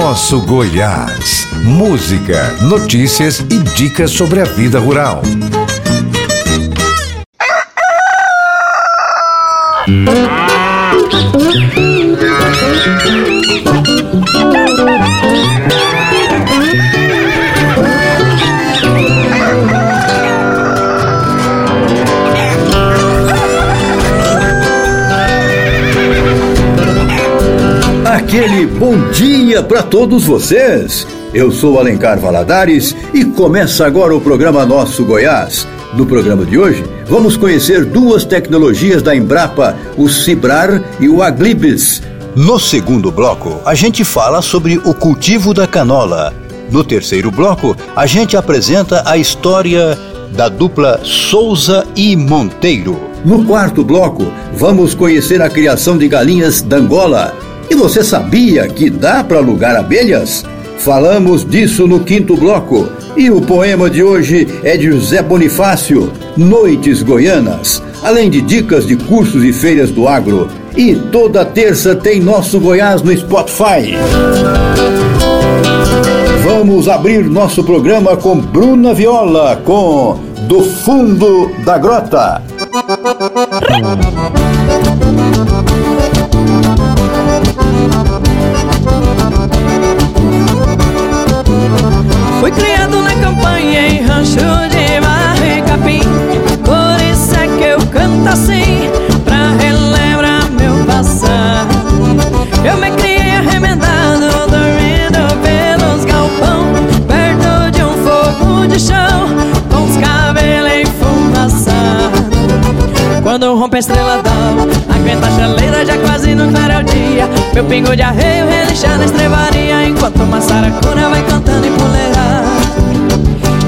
Nosso Goiás. Música, notícias e dicas sobre a vida rural. Aquele bom dia para todos vocês. Eu sou Alencar Valadares e começa agora o programa Nosso Goiás. No programa de hoje, vamos conhecer duas tecnologias da Embrapa, o Cibrar e o Aglibis. No segundo bloco, a gente fala sobre o cultivo da canola. No terceiro bloco, a gente apresenta a história da dupla Souza e Monteiro. No quarto bloco, vamos conhecer a criação de galinhas da Angola. E você sabia que dá para alugar abelhas? Falamos disso no quinto bloco. E o poema de hoje é de José Bonifácio, Noites Goianas, além de dicas de cursos e feiras do agro. E toda terça tem nosso Goiás no Spotify. Vamos abrir nosso programa com Bruna Viola, com Do Fundo da Grota. Rompe a estrela d'alva Aguenta a chaleira já quase não clara o dia. Meu pingo de arreio relixa na estrevaria Enquanto uma saracura vai cantando em puleira.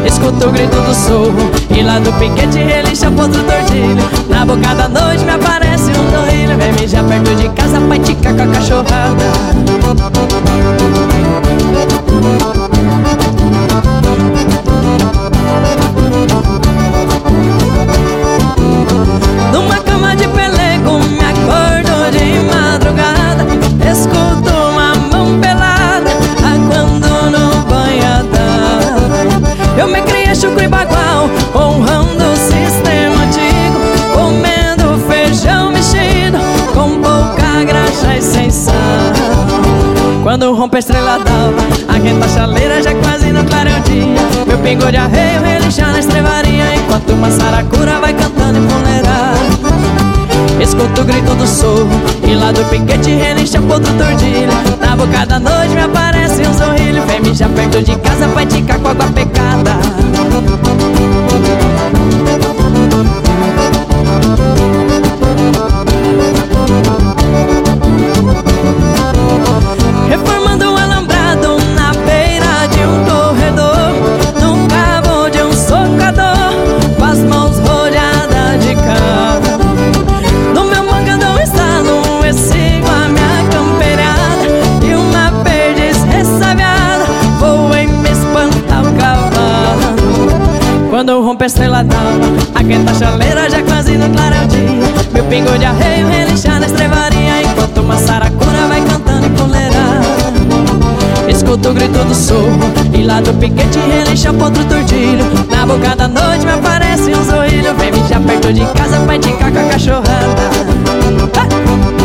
Escuto o grito do sorro E lá do piquete relixa outro tordilho. Na boca da noite me aparece um torrilho Vem mijar perto de casa pra ticar com a cachorrada quando rompe a estrela d'alva Aquenta a chaleira já quase no clareio o dia. Meu pingo de arreio relixa na estrevaria Enquanto uma saracura vai cantando em funeral. Escuto o grito do sorro E lá do piquete relincha outro tordilho. Na boca da noite me aparece um sorrilho Vem mijar perto de casa vai ticar com água pecada Quando rompe a estrela Aquenta a chaleira já quase no clareio dia. Meu pingo de arreio relixa na estrevaria Enquanto uma saracura vai cantando em puleira Escuto o grito do sorro E lá do piquete relixa outro tordilho. Na boca da noite me aparece um sorrilho. Vem mijar perto de casa pra indicar com a cachorrada. Lá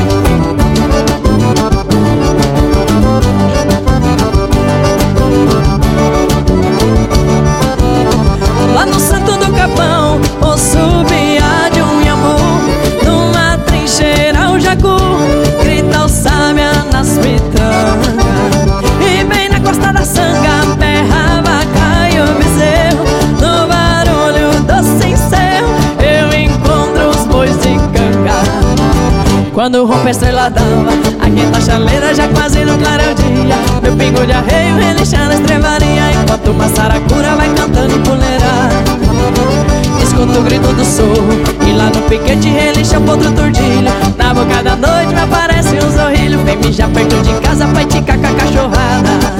Santo do Capão, ou subia de um iambu. Numa trincheira o jacu, grita o sábia nas pitangas E bem na costa da sanga, berra vaca e o bezerro. No barulho do sincero, eu encontro os bois de canga. Quando rompe a estrela d'alva, aquenta a chaleira já quase no clareio o dia. Meu pingo de arreio relixa na estrevaria Enquanto uma saracura vai cantando puleira Escuto o grito do sorro E lá no piquete relixa outro tordilho. Na boca da noite me aparece um sorrilho Vem mijar perto de casa pra ticar com a cachorrada.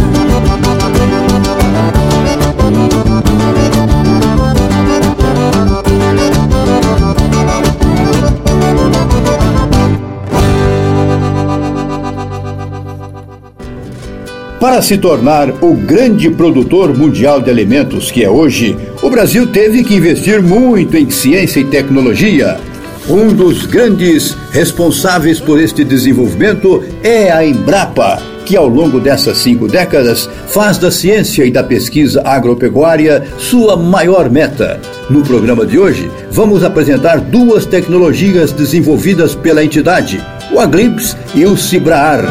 Para se tornar o grande produtor mundial de alimentos que é hoje, o Brasil teve que investir muito em ciência e tecnologia. Um dos grandes responsáveis por este desenvolvimento é a Embrapa, que ao longo dessas cinco décadas faz da ciência e da pesquisa agropecuária sua maior meta. No programa de hoje, vamos apresentar duas tecnologias desenvolvidas pela entidade, o Aglimpse e o Cibraar.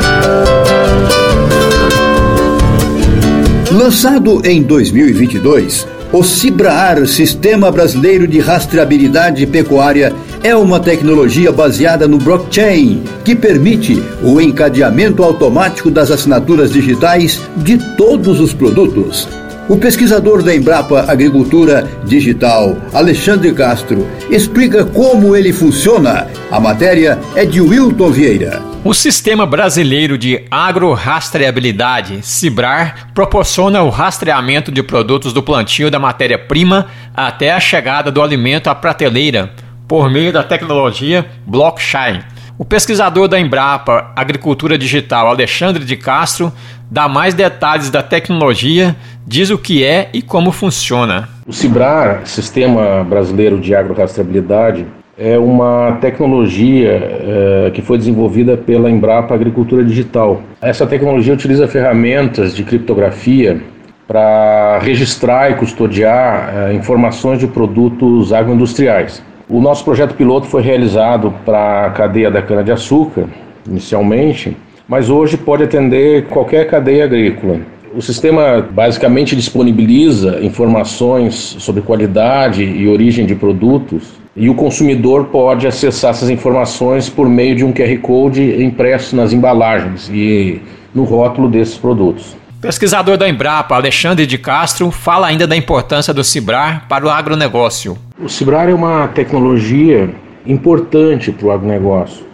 Lançado em 2022, o Cibraar, Sistema Brasileiro de Rastreabilidade Pecuária, é uma tecnologia baseada no blockchain que permite o encadeamento automático das assinaturas digitais de todos os produtos. O pesquisador da Embrapa Agricultura Digital, Alexandre Castro, explica como ele funciona. A matéria é de Wilton Vieira. O Sistema Brasileiro de Agrorastreabilidade, CIBRAR, proporciona o rastreamento de produtos do plantio da matéria-prima até a chegada do alimento à prateleira, por meio da tecnologia blockchain. O pesquisador da Embrapa Agricultura Digital, Alexandre de Castro, dá mais detalhes da tecnologia, diz o que é e como funciona. O CIBRAR, Sistema Brasileiro de Agrorastreabilidade, é uma tecnologia é, que foi desenvolvida pela Embrapa Agricultura Digital. Essa tecnologia utiliza ferramentas de criptografia para registrar e custodiar é, informações de produtos agroindustriais. O nosso projeto piloto foi realizado para a cadeia da cana-de-açúcar, inicialmente, mas hoje pode atender qualquer cadeia agrícola. O sistema basicamente disponibiliza informações sobre qualidade e origem de produtos e o consumidor pode acessar essas informações por meio de um QR Code impresso nas embalagens e no rótulo desses produtos. Pesquisador da Embrapa, Alexandre de Castro, fala ainda da importância do Cibrar para o agronegócio. O Cibrar é uma tecnologia importante para o agronegócio,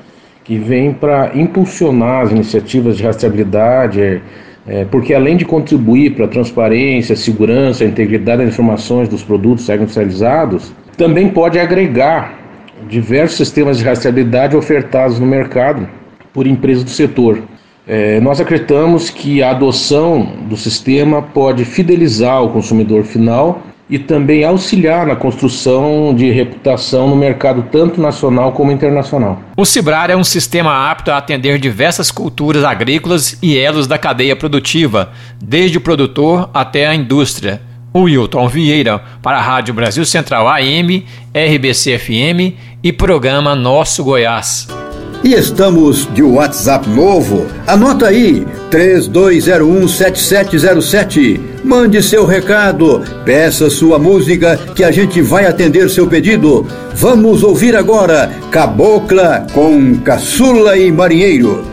que vem para impulsionar as iniciativas de rastreabilidade, é, porque além de contribuir para a transparência, a segurança, a integridade das informações dos produtos agroindustrializados, também pode agregar diversos sistemas de rastreabilidade ofertados no mercado por empresas do setor. É, nós acreditamos que a adoção do sistema pode fidelizar o consumidor final e também auxiliar na construção de reputação no mercado tanto nacional como internacional. O Cibrar é um sistema apto a atender diversas culturas agrícolas e elos da cadeia produtiva, desde o produtor até a indústria Wilton Vieira, para a Rádio Brasil Central AM, RBC FM e programa Nosso Goiás. E estamos de WhatsApp novo. Anota aí: 32017707. Mande seu recado, peça sua música que a gente vai atender seu pedido. Vamos ouvir agora Cabocla com Caçula e Marinheiro.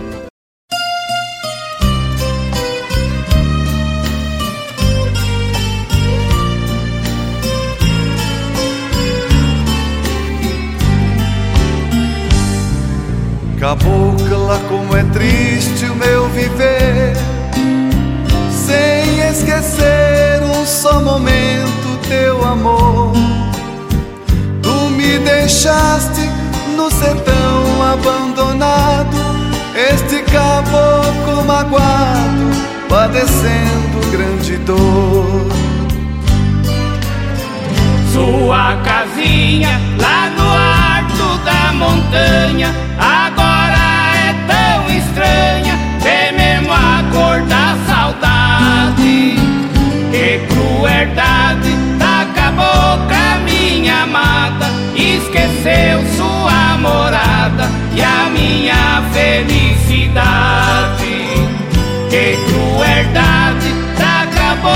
Que crueldade da cabocla,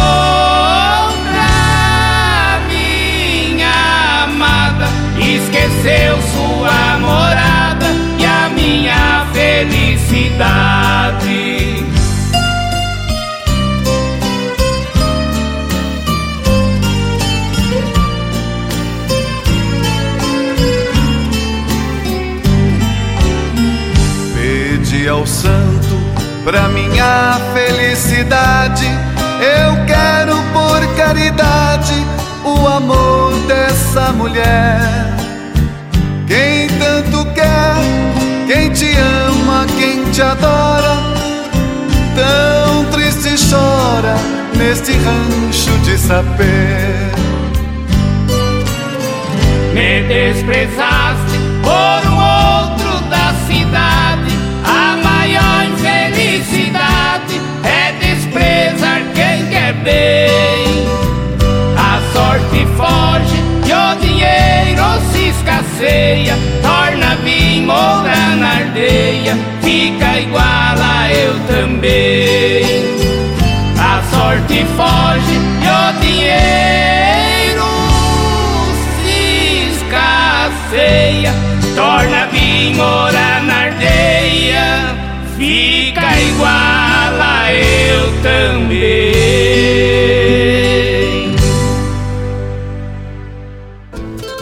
minha amada, esqueceu sua morada e a minha felicidade. Pede ao santo pra minha felicidade. Eu quero por caridade o amor dessa mulher. Quem tanto quer, quem te ama quem te adora. Tão triste neste rancho de sapé. Me desprezaste escasseia. Torna vinho morar na aldeia, fica igual a eu também. A sorte foge e o dinheiro se escasseia. Torna vinho morar na aldeia, fica igual a eu também.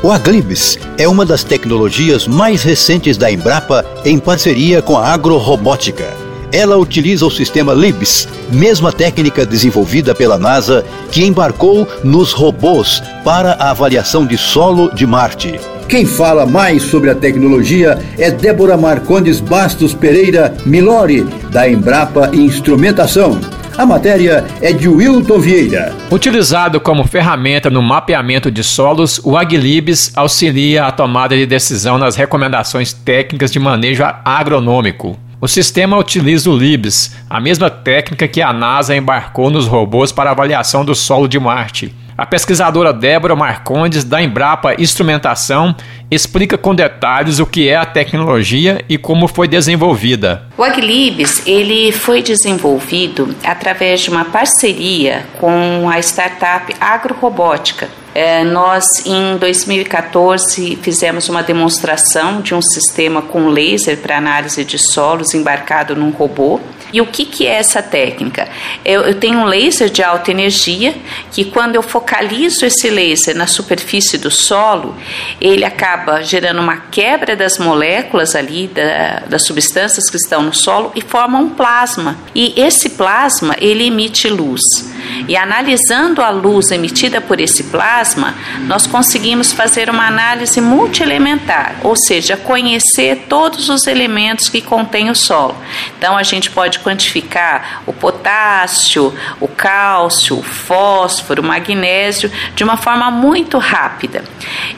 O Aglibs é uma das tecnologias mais recentes da Embrapa em parceria com a agrorobótica. Ela utiliza o sistema LIBS, mesma técnica desenvolvida pela NASA que embarcou nos robôs para a avaliação de solo de Marte. Quem fala mais sobre a tecnologia é Débora Marcondes Bastos Pereira Milori, da Embrapa Instrumentação. A matéria é de Wilton Vieira. Utilizado como ferramenta no mapeamento de solos, o Aglibs auxilia a tomada de decisão nas recomendações técnicas de manejo agronômico. O sistema utiliza o LIBS, a mesma técnica que a NASA embarcou nos robôs para avaliação do solo de Marte. A pesquisadora Débora Marcondes, da Embrapa Instrumentação, explica com detalhes o que é a tecnologia e como foi desenvolvida. O Aglibs ele foi desenvolvido através de uma parceria com a startup Agrorobótica. É, nós, em 2014, fizemos uma demonstração de um sistema com laser para análise de solos embarcado num robô. E o que, que é essa técnica? Eu, eu, tenho um laser de alta energia que, quando eu focalizo esse laser na superfície do solo, ele acaba gerando uma quebra das moléculas ali, da, das substâncias que estão no solo e forma um plasma. E esse plasma ele emite luz. E analisando a luz emitida por esse plasma, nós conseguimos fazer uma análise multielementar, ou seja, conhecer todos os elementos que contém o solo. Então a gente pode quantificar o potássio, o cálcio, o fósforo, o magnésio de uma forma muito rápida.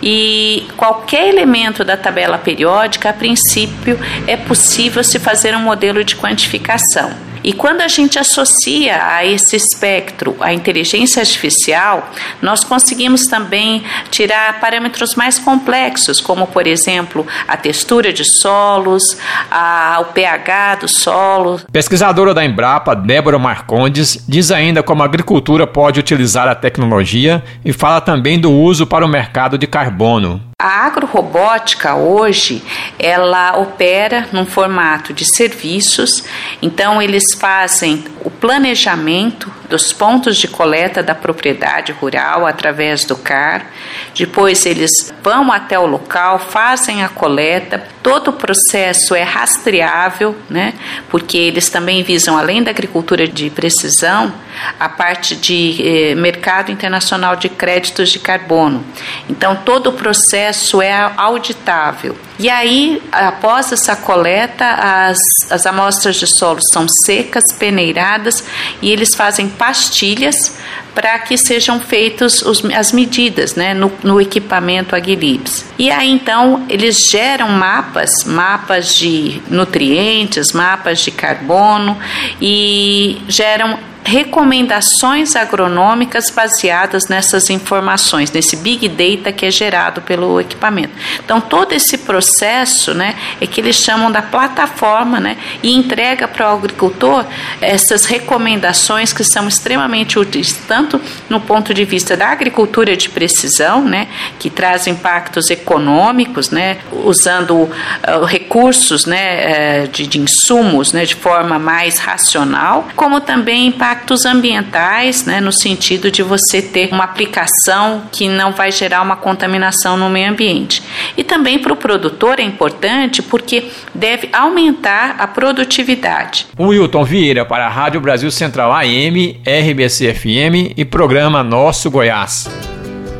E qualquer elemento da tabela periódica, a princípio, é possível se fazer um modelo de quantificação. E quando a gente associa a esse espectro a inteligência artificial, nós conseguimos também tirar parâmetros mais complexos, como por exemplo a textura de solos, a, o pH do solo. Pesquisadora da Embrapa, Débora Marcondes, diz ainda como a agricultura pode utilizar a tecnologia e fala também do uso para o mercado de carbono. A agrorobótica hoje, ela opera num formato de serviços, então eles fazem o planejamento dos pontos de coleta da propriedade rural através do CAR. Depois eles vão até o local, fazem a coleta. Todo o processo é rastreável, né? Porque eles também visam além da agricultura de precisão, a parte de eh, mercado internacional de créditos de carbono. Então todo o processo é auditável. E aí, após essa coleta, as, as amostras de solo são secas, peneiradas e eles fazem pastilhas para que sejam feitas as medidas né, no, no equipamento Aguilibs. E aí então eles geram mapas, mapas de nutrientes, mapas de carbono e geram recomendações agronômicas baseadas nessas informações, nesse big data que é gerado pelo equipamento. Então todo esse processo, né, é que eles chamam da plataforma, né, e entrega para o agricultor essas recomendações que são extremamente úteis tanto no ponto de vista da agricultura de precisão, né, que traz impactos econômicos, né, usando uh, recursos, né, uh, de, de insumos, né, de forma mais racional, como também impactos impactos ambientais, né, no sentido de você ter uma aplicação que não vai gerar uma contaminação no meio ambiente. E também para o produtor é importante porque deve aumentar a produtividade. Wilton Vieira para a Rádio Brasil Central AM, RBC FM e programa Nosso Goiás.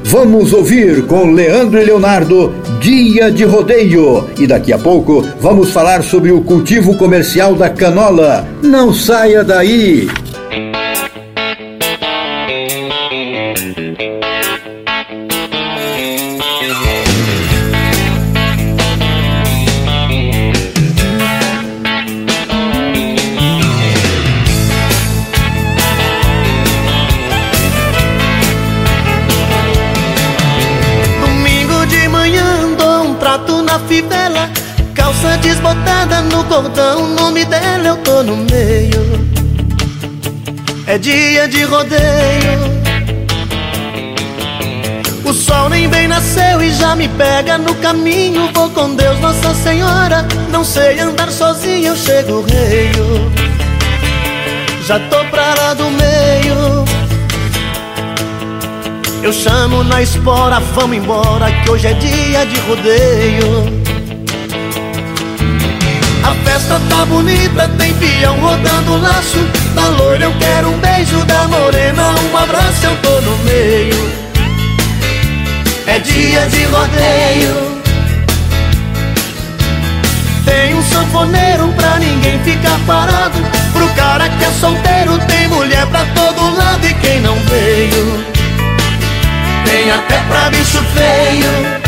Vamos ouvir com Leandro e Leonardo Dia de Rodeio. E daqui a pouco vamos falar sobre o cultivo comercial da canola. Não saia daí! Cordão, o nome dela eu tô no meio. É dia de rodeio. O sol nem bem nasceu e já me pega no caminho. Vou com Deus, Nossa Senhora. Não sei andar sozinho, eu chego reio. Já tô pra lá do meio. Eu chamo na espora, vamos embora, que hoje é dia de rodeio. A festa tá bonita, tem peão rodando laço. Da loira eu quero um beijo, da morena um abraço, eu tô no meio. É dia de rodeio. Tem um sanfoneiro pra ninguém ficar parado. Pro cara que é solteiro, tem mulher pra todo lado e quem não veio tem até pra bicho feio.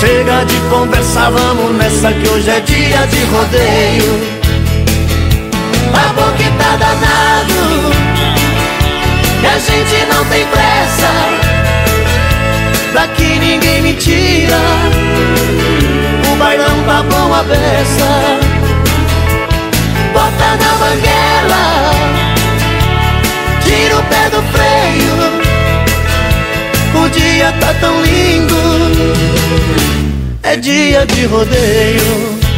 Chega de conversar, vamos nessa que hoje é dia de rodeio. A boca tá danado, e a gente não tem pressa. Daqui ninguém me tira, o bailão tá bom a beça. Bota na banguela tira o pé do freio. O dia tá tão lindo, é dia de rodeio.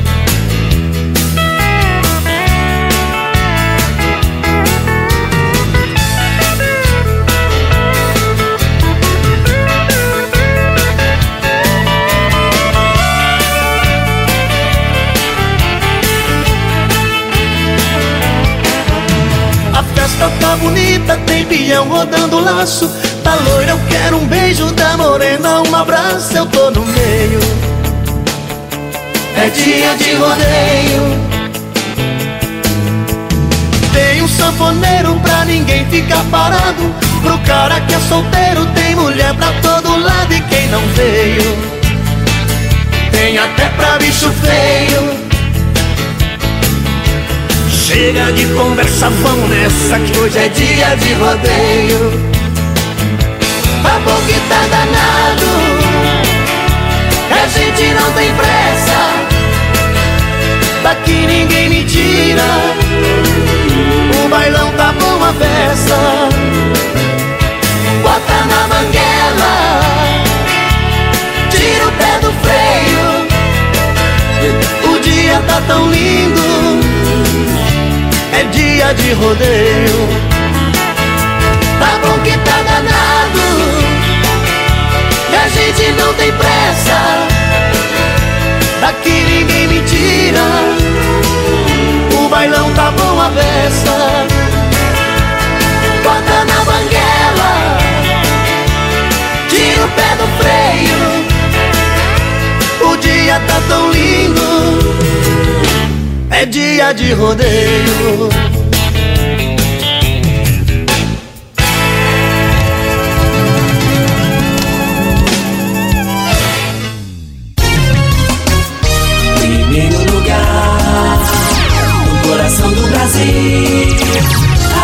Festa tá bonita, tem peão rodando laço. Da loira eu quero um beijo, da morena um abraço, eu tô no meio. É dia de rodeio. Tem um sanfoneiro pra ninguém ficar parado. Pro cara que é solteiro, tem mulher pra todo lado. E quem não veio, tem até pra bicho feio. Chega de conversa, vamos nessa que hoje é dia de rodeio. A boca tá danado, a gente não tem pressa. Daqui ninguém me tira, o bailão tá bom a festa. Rodeio. Tá bom que tá danado, e a gente não tem pressa. Daqui ninguém me tira, o bailão tá bom a beça. Bota na banguela, tira o pé do freio. O dia tá tão lindo é dia de rodeio.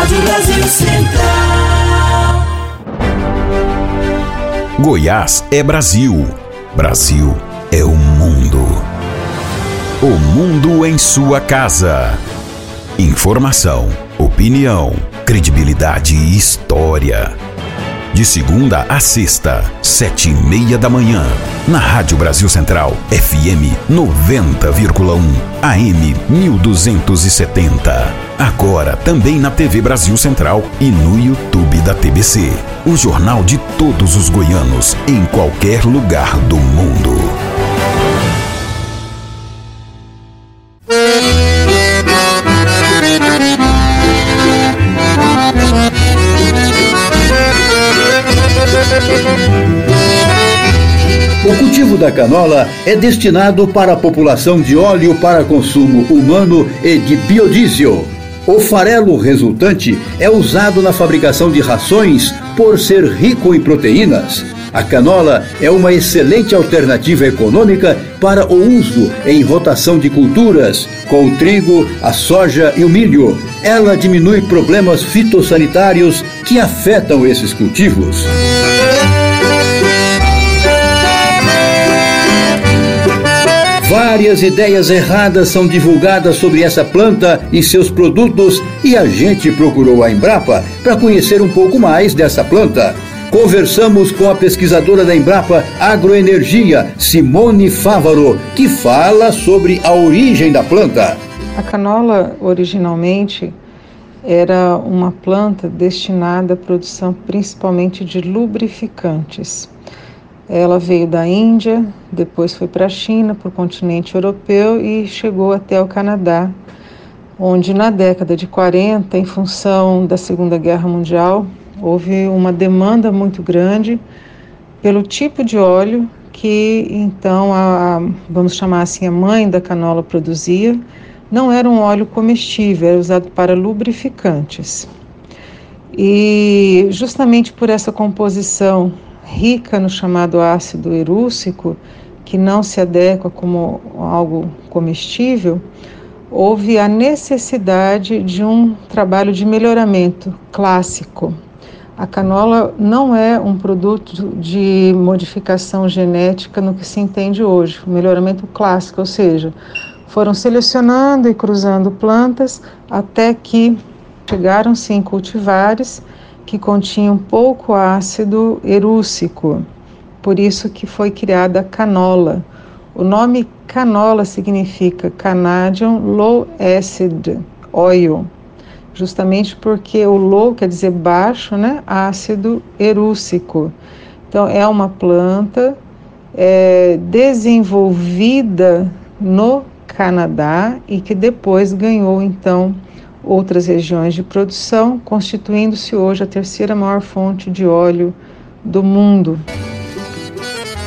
Rádio Brasil Central. Goiás é Brasil. Brasil é o mundo. O Mundo em Sua Casa. Informação, opinião, credibilidade e história. De segunda a sexta, sete e meia da manhã. Na Rádio Brasil Central, FM 90,1, AM 1270. Agora também na TV Brasil Central e no YouTube da TBC. O jornal de todos os goianos, em qualquer lugar do mundo. O cultivo da canola é destinado para a população de óleo para consumo humano e de biodiesel. O farelo resultante é usado na fabricação de rações por ser rico em proteínas. A canola é uma excelente alternativa econômica para o uso em rotação de culturas, com o trigo, a soja e o milho. Ela diminui problemas fitossanitários que afetam esses cultivos. Várias ideias erradas são divulgadas sobre essa planta e seus produtos e a gente procurou a Embrapa para conhecer um pouco mais dessa planta. Conversamos com a pesquisadora da Embrapa Agroenergia, Simone Fávaro, que fala sobre a origem da planta. A canola, originalmente, era uma planta destinada à produção principalmente de lubrificantes. Ela veio da Índia, depois foi para a China, para o continente europeu e chegou até o Canadá, onde na década de 40, em função da Segunda Guerra Mundial, houve uma demanda muito grande pelo tipo de óleo que então a, vamos chamar assim a mãe da canola produzia. Não era um óleo comestível, era usado para lubrificantes. E justamente por essa composição rica no chamado ácido erúcico, que não se adequa como algo comestível, houve a necessidade de um trabalho de melhoramento clássico. A canola não é um produto de modificação genética no que se entende hoje, melhoramento clássico, ou seja, foram selecionando e cruzando plantas até que chegaram-se em cultivares que continham pouco ácido erúcico, por isso que foi criada canola. O nome canola significa Canadian Low Acid Oil, justamente porque o low quer dizer baixo, né? Ácido erúcico. Então é uma planta é, desenvolvida no Canadá e que depois ganhou então outras regiões de produção, constituindo-se hoje a terceira maior fonte de óleo do mundo.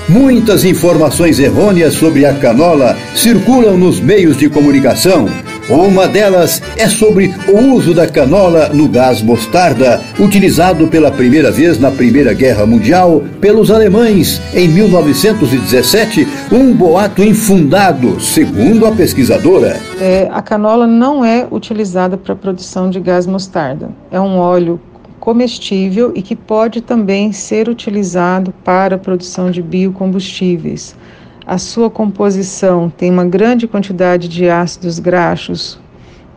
Muitas informações errôneas sobre a canola circulam nos meios de comunicação uma delas é sobre o uso da canola no gás mostarda, utilizado pela primeira vez na Primeira Guerra Mundial pelos alemães em 1917, um boato infundado, segundo a pesquisadora. É, a canola não é utilizada para a produção de gás mostarda. É um óleo comestível e que pode também ser utilizado para a produção de biocombustíveis. A sua composição tem uma grande quantidade de ácidos graxos,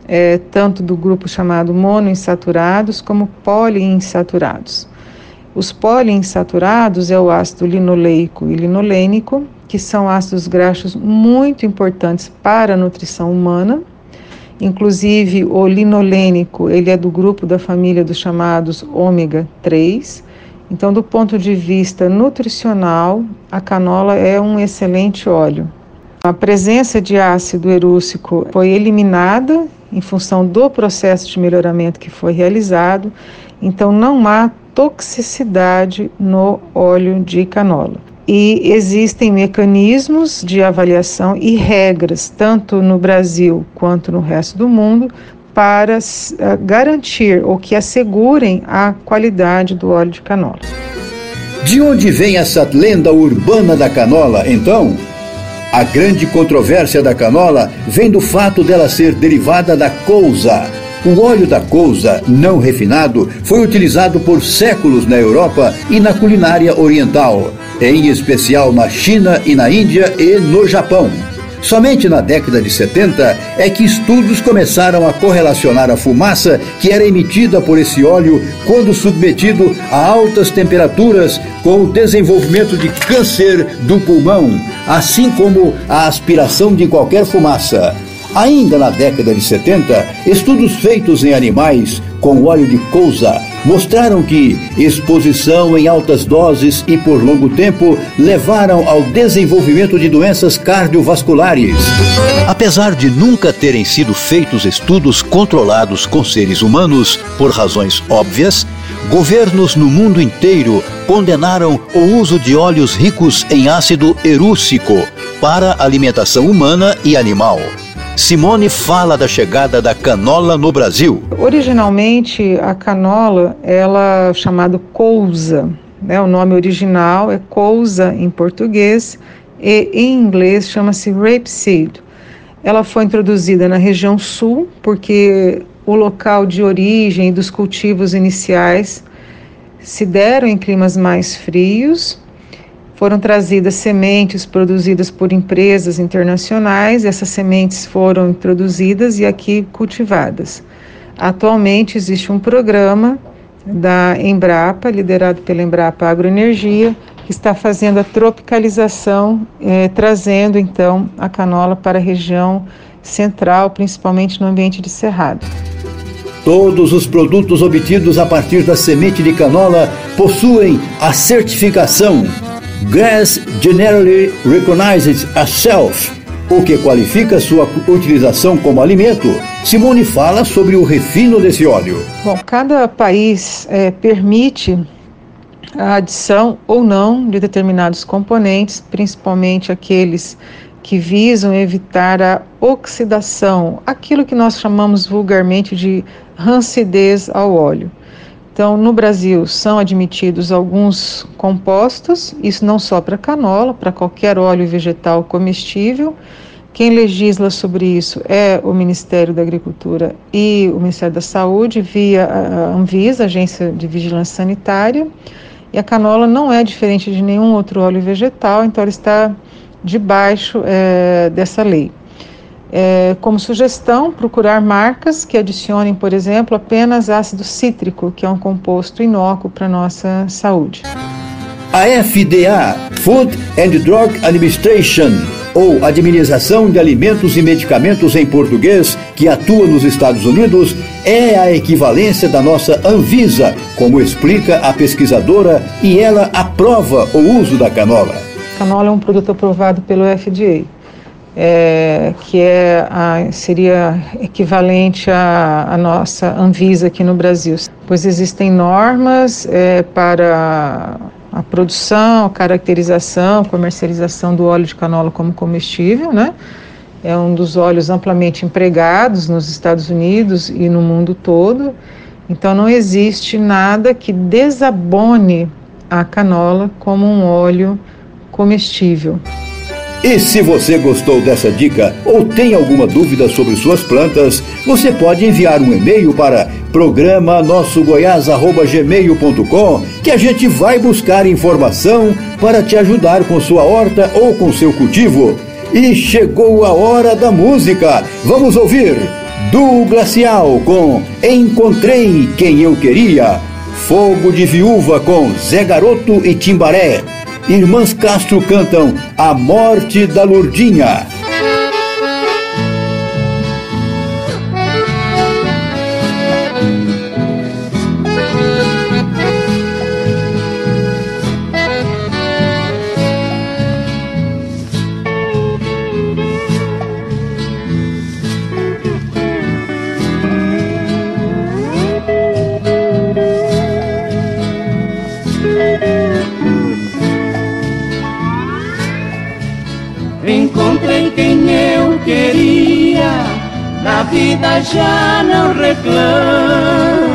é, tanto do grupo chamado monoinsaturados como poliinsaturados. Os poliinsaturados é o ácido linoleico e linolênico, que são ácidos graxos muito importantes para a nutrição humana. Inclusive, o linolênico, ele é do grupo da família dos chamados ômega 3, então, do ponto de vista nutricional, a canola é um excelente óleo. A presença de ácido erúcico foi eliminada em função do processo de melhoramento que foi realizado, então não há toxicidade no óleo de canola. E existem mecanismos de avaliação e regras, tanto no Brasil quanto no resto do mundo, para uh, garantir ou que assegurem a qualidade do óleo de canola. De onde vem essa lenda urbana da canola, então? A grande controvérsia da canola vem do fato dela ser derivada da couza. O óleo da couza, não refinado, foi utilizado por séculos na Europa e na culinária oriental, em especial na China e na Índia e no Japão. Somente na década de 70 é que estudos começaram a correlacionar a fumaça que era emitida por esse óleo quando submetido a altas temperaturas com o desenvolvimento de câncer do pulmão, assim como a aspiração de qualquer fumaça. Ainda na década de 70, estudos feitos em animais com óleo de couza mostraram que exposição em altas doses e por longo tempo levaram ao desenvolvimento de doenças cardiovasculares. Apesar de nunca terem sido feitos estudos controlados com seres humanos por razões óbvias, governos no mundo inteiro condenaram o uso de óleos ricos em ácido erúcico para alimentação humana e animal. Simone fala da chegada da canola no Brasil. Originalmente, a canola, ela é chamada couza, né? o nome original é couza em português e em inglês chama-se rapeseed. Ela foi introduzida na região sul porque o local de origem dos cultivos iniciais se deram em climas mais frios foram trazidas sementes produzidas por empresas internacionais, essas sementes foram introduzidas e aqui cultivadas. Atualmente existe um programa da Embrapa, liderado pela Embrapa Agroenergia, que está fazendo a tropicalização, eh, trazendo então a canola para a região central, principalmente no ambiente de cerrado. Todos os produtos obtidos a partir da semente de canola possuem a certificação Gas generally recognizes a self, o que qualifica sua utilização como alimento. Simone fala sobre o refino desse óleo. Bom, cada país é, permite a adição ou não de determinados componentes, principalmente aqueles que visam evitar a oxidação, aquilo que nós chamamos vulgarmente de rancidez ao óleo. Então, no Brasil são admitidos alguns compostos, isso não só para canola, para qualquer óleo vegetal comestível. Quem legisla sobre isso é o Ministério da Agricultura e o Ministério da Saúde, via a Anvisa, Agência de Vigilância Sanitária. E a canola não é diferente de nenhum outro óleo vegetal, então ela está debaixo é, dessa lei. É, como sugestão, procurar marcas que adicionem, por exemplo, apenas ácido cítrico, que é um composto inócuo para a nossa saúde. A FDA, Food and Drug Administration, ou Administração de Alimentos e Medicamentos em português, que atua nos Estados Unidos, é a equivalência da nossa Anvisa, como explica a pesquisadora, e ela aprova o uso da canola. Canola é um produto aprovado pelo FDA é, que é a, seria equivalente à, à, nossa Anvisa aqui no Brasil, pois existem normas é, para a produção, caracterização, comercialização do óleo de canola como comestível, né? É um dos óleos amplamente empregados nos Estados Unidos e no mundo todo. Então não existe nada que desabone a canola como um óleo comestível. E se você gostou dessa dica ou tem alguma dúvida sobre suas plantas, você pode enviar um e-mail para programa nossogoiás@gmail.com que a gente vai buscar informação para te ajudar com sua horta ou com seu cultivo. E chegou a hora da música. Vamos ouvir do Glacial com Encontrei quem eu queria. Fogo de Viúva com Zé Garoto e Timbaré. Irmãs Castro cantam A Morte da Lourdinha. Vida já não reclamo.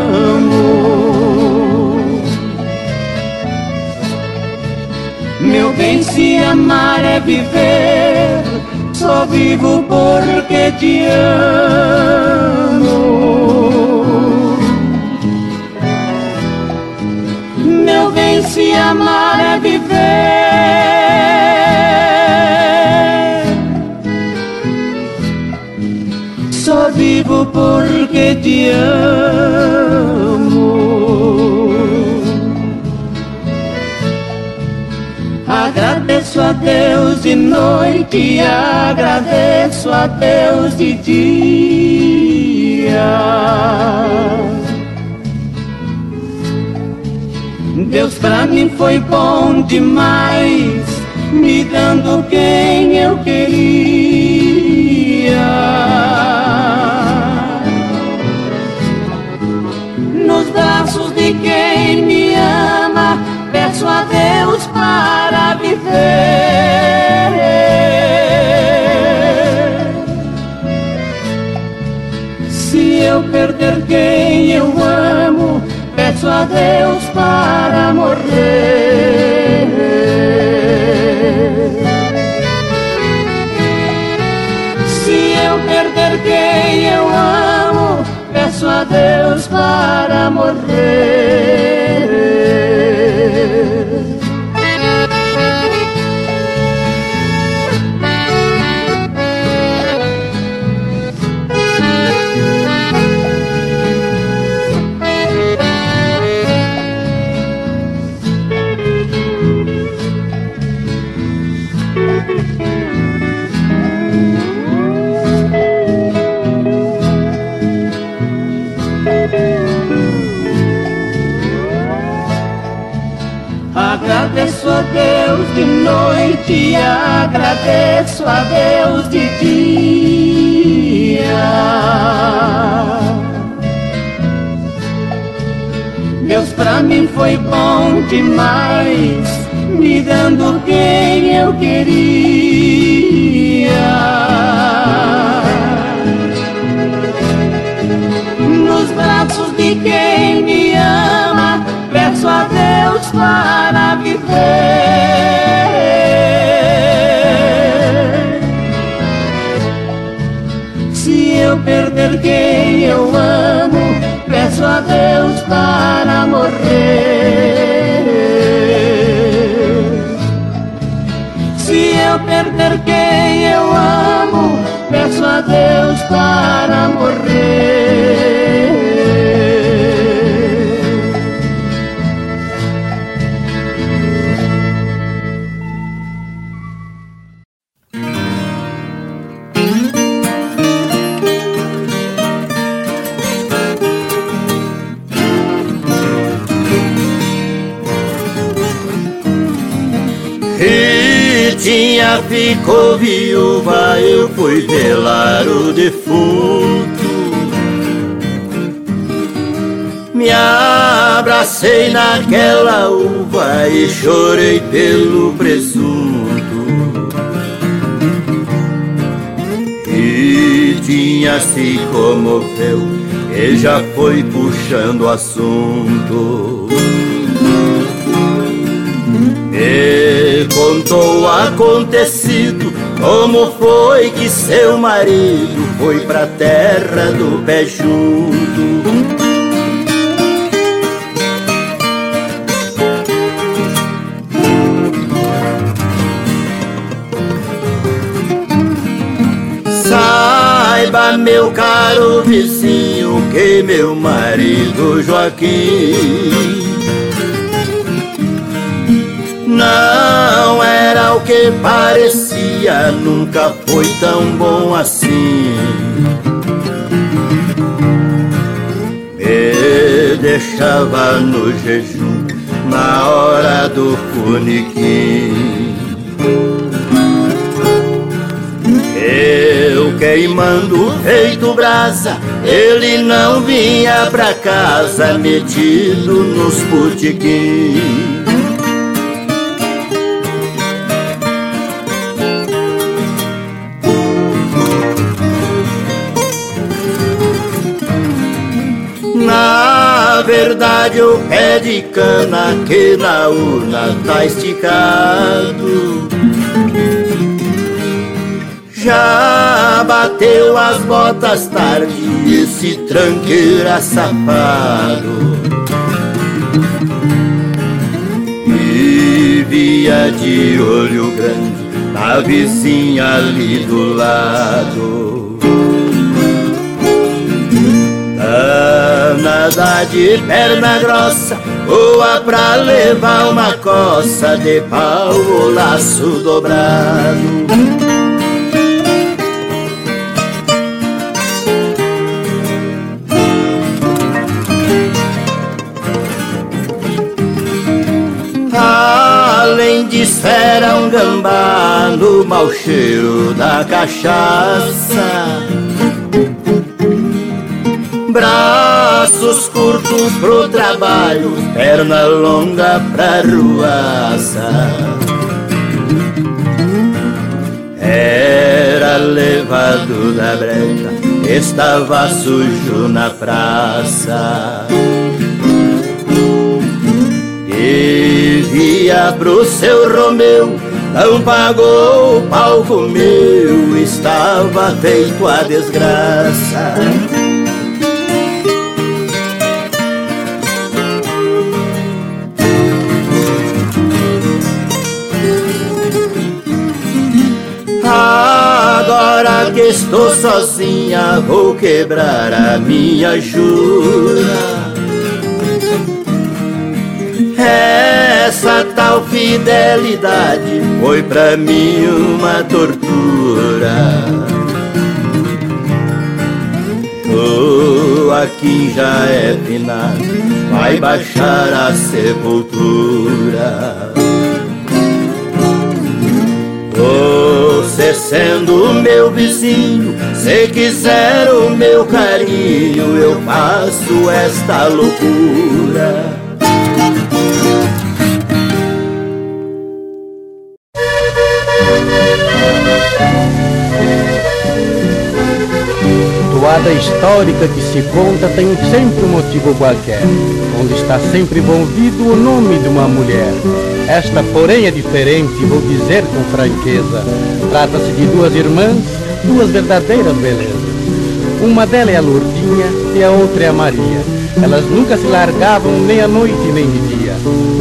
Meu bem, se amar é viver, só vivo porque te amo. Meu bem, se amar é viver. Amo. Agradeço a Deus de noite, agradeço a Deus de dia. Deus pra mim foi bom demais, me dando quem eu queria. Braços de quem me ama, peço a Deus para viver. Se eu perder quem eu amo, peço a Deus para morrer. Se eu perder quem eu amo, peço a Deus para morrer. A Deus de noite agradeço a Deus de dia. Deus pra mim foi bom demais, me dando quem eu queria. Nos braços de quem me ama, peço a Deus para viver. Se eu perder quem eu amo, peço a Deus para morrer. Se eu perder quem eu amo, peço a Deus para morrer. Ficou viúva, eu fui velar o defunto. Me abracei naquela uva e chorei pelo presunto. Ritinha se comoveu e já foi puxando assunto. Contou o acontecido, como foi que seu marido foi pra terra do pé junto. Saiba, meu caro vizinho, que meu marido Joaquim não era o que parecia, nunca foi tão bom assim. Me deixava no jejum na hora do funiquim. Eu queimando feito brasa, ele não vinha pra casa metido nos putiquins. Verdade o pé de cana que na urna tá esticado. Já bateu as botas tarde esse tranqueira safado. Vivia de olho grande na vizinha ali do lado Danada de perna grossa. Boa pra levar uma coça De pau laço dobrado. Além de esfera um gambá No mau cheiro da cachaça Braços curtos pro trabalho, perna longa pra ruaça. Era levado da brecha, estava sujo na praça. Devia pro seu Romeu, não pagou o pau comeu, estava feito a desgraça. que estou sozinha, vou quebrar a minha jura. Essa tal fidelidade foi pra mim uma tortura. Oh, aqui já é finado, vai baixar a sepultura. Oh, sendo meu vizinho. Se quiser o meu carinho, eu faço esta loucura. Toada histórica que se conta tem sempre um motivo qualquer, onde está sempre envolvido o nome de uma mulher. Esta, porém, é diferente, vou dizer com franqueza. Trata-se de duas irmãs, duas verdadeiras belezas. Uma delas é a Lourdinha e a outra é a Maria. Elas nunca se largavam nem à noite nem de dia,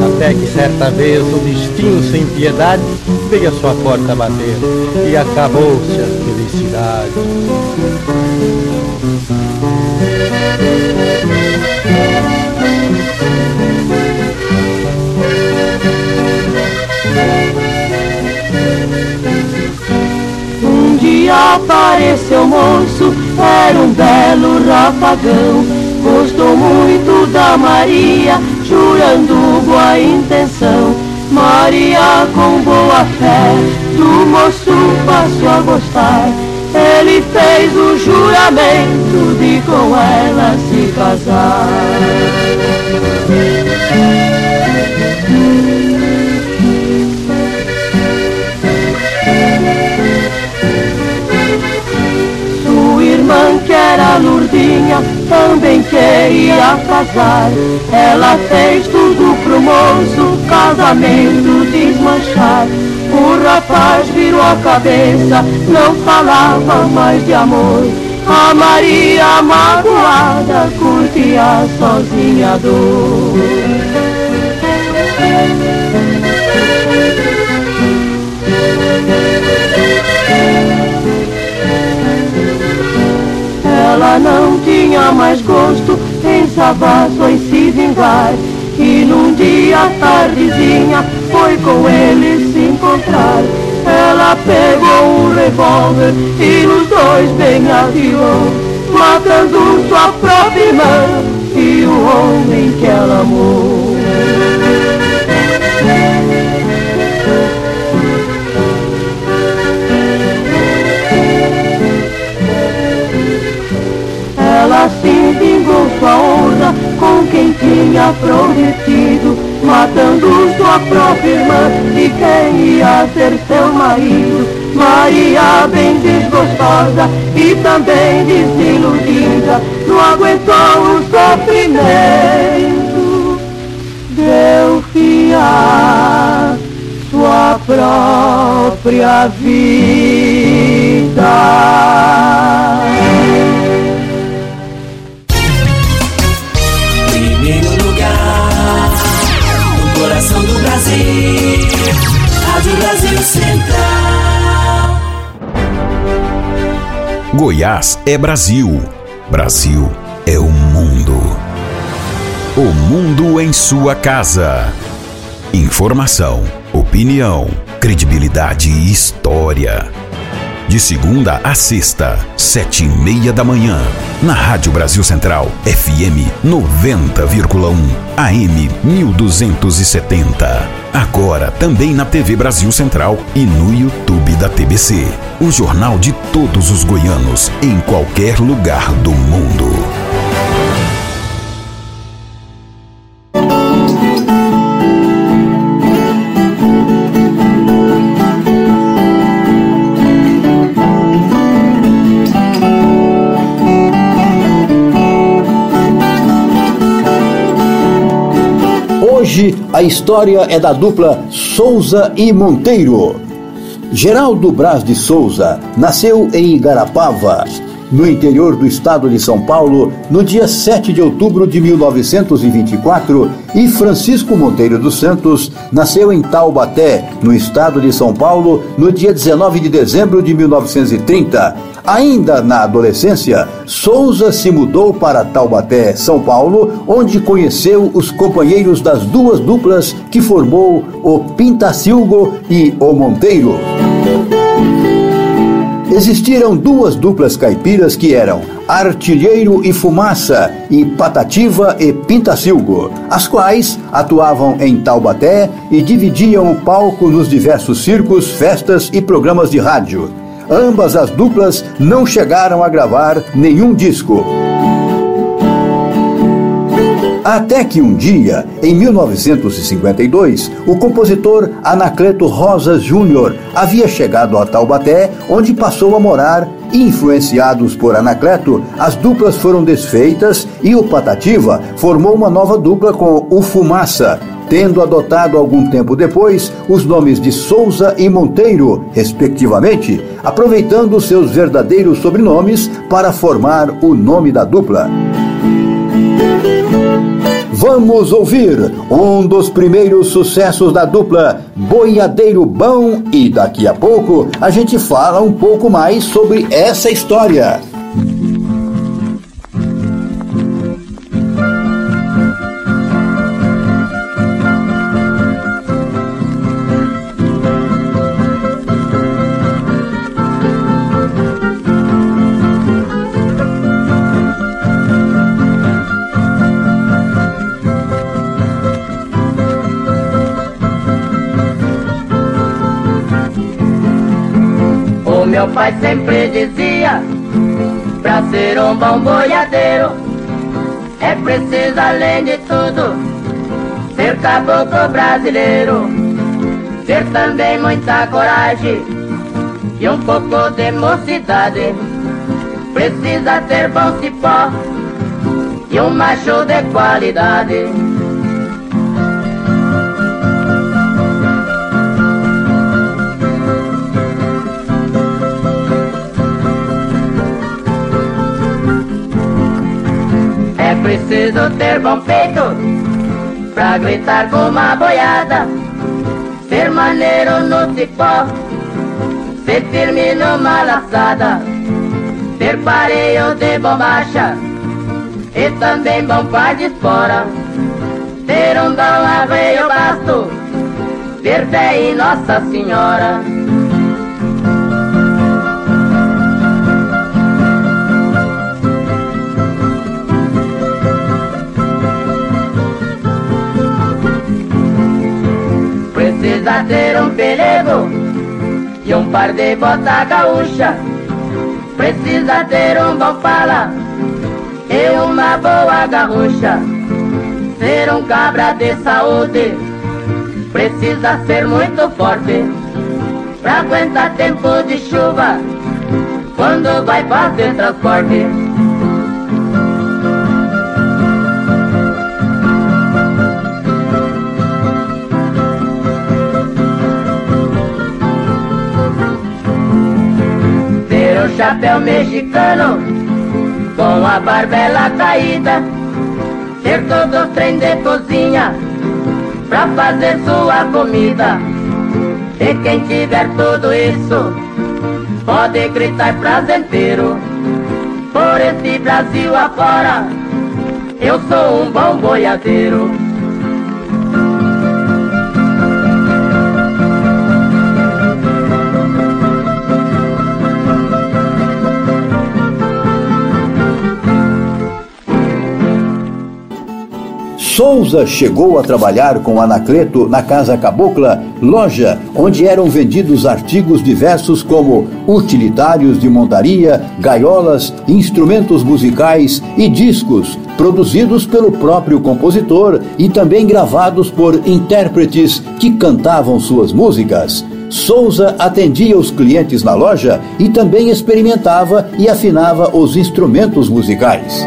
até que certa vez o destino sem piedade veio a sua porta bater e acabou-se a felicidade. Apareceu moço, era um belo rapagão. Gostou muito da Maria, jurando boa intenção. Maria, com boa fé, do moço passou a gostar. Ele fez o juramento de com ela se casar. Era Lourdinha, também queria casar. Ela fez tudo pro moço, casamento desmanchar. O rapaz virou a cabeça, não falava mais de amor. A Maria magoada curtia sozinha a dor. Ela não tinha mais gosto em sabaço em se vingar. E num dia tardezinha foi com ele se encontrar. Ela pegou um revólver e os dois bem atirou, matando sua própria irmã e o homem que ela amou. Com quem tinha prometido, matando sua própria irmã e quem ia ser seu marido. Maria, bem desgostosa e também desiludida, não aguentou o sofrimento, deu fim à sua própria vida. Rádio Brasil Central. Goiás é Brasil. Brasil é o mundo. O mundo em sua casa. Informação, opinião, credibilidade e história. De segunda a sexta, sete e meia da manhã. Na Rádio Brasil Central, FM 90,1, AM 1270. Agora também na TV Brasil Central e no YouTube da TBC. O jornal de todos os goianos, em qualquer lugar do mundo. Hoje a história é da dupla Souza e Monteiro. Geraldo Braz de Souza nasceu em Igarapava, no interior do estado de São Paulo, no dia 7 de outubro de 1924, e Francisco Monteiro dos Santos nasceu em Taubaté, no estado de São Paulo, no dia 19 de dezembro de 1930. Ainda na adolescência, Souza se mudou para Taubaté, São Paulo, onde conheceu os companheiros das duas duplas que formou o Pintacilgo e o Monteiro. Existiram duas duplas caipiras que eram Artilheiro e Fumaça e Patativa e Pintacilgo, as quais atuavam em Taubaté e dividiam o palco nos diversos circos, festas e programas de rádio. Ambas as duplas não chegaram a gravar nenhum disco. Até que um dia, em 1952, o compositor Anacleto Rosas Júnior havia chegado a Taubaté, onde passou a morar. Influenciados por Anacleto, as duplas foram desfeitas e o Patativa formou uma nova dupla com o Fumaça, tendo adotado algum tempo depois os nomes de Souza e Monteiro, respectivamente, aproveitando seus verdadeiros sobrenomes para formar o nome da dupla. Vamos ouvir um dos primeiros sucessos da dupla Boiadeiro Bão e daqui a pouco a gente fala um pouco mais sobre essa história. Pai sempre dizia Pra ser um bom boiadeiro É preciso além de tudo Ser caboclo brasileiro. Ter também muita coragem E um pouco de mocidade. Precisa ter bom cipó E um macho de qualidade preciso ter bom peito Pra gritar com uma boiada. Ser maneiro no cipó Ser firme numa laçada. Ter pareio de bombacha E também bom par de espora. Ter um bom arreio basto Ter fé em Nossa Senhora precisa ter um pelego e um par de bota gaúcha. Precisa ter um bom fala e uma boa garrucha. Ser um cabra de saúde precisa ser muito forte pra aguentar tempo de chuva quando vai fazer transporte. Chapéu mexicano com a barbela caída, ter todo o trem de cozinha pra fazer sua comida. E quem tiver tudo isso pode gritar prazenteiro por esse Brasil afora. Eu sou um bom boiadeiro. Souza chegou a trabalhar com Anacleto na Casa Cabocla, loja onde eram vendidos artigos diversos como utilitários de montaria, gaiolas, instrumentos musicais e discos, produzidos pelo próprio compositor e também gravados por intérpretes que cantavam suas músicas. Souza atendia os clientes na loja e também experimentava e afinava os instrumentos musicais.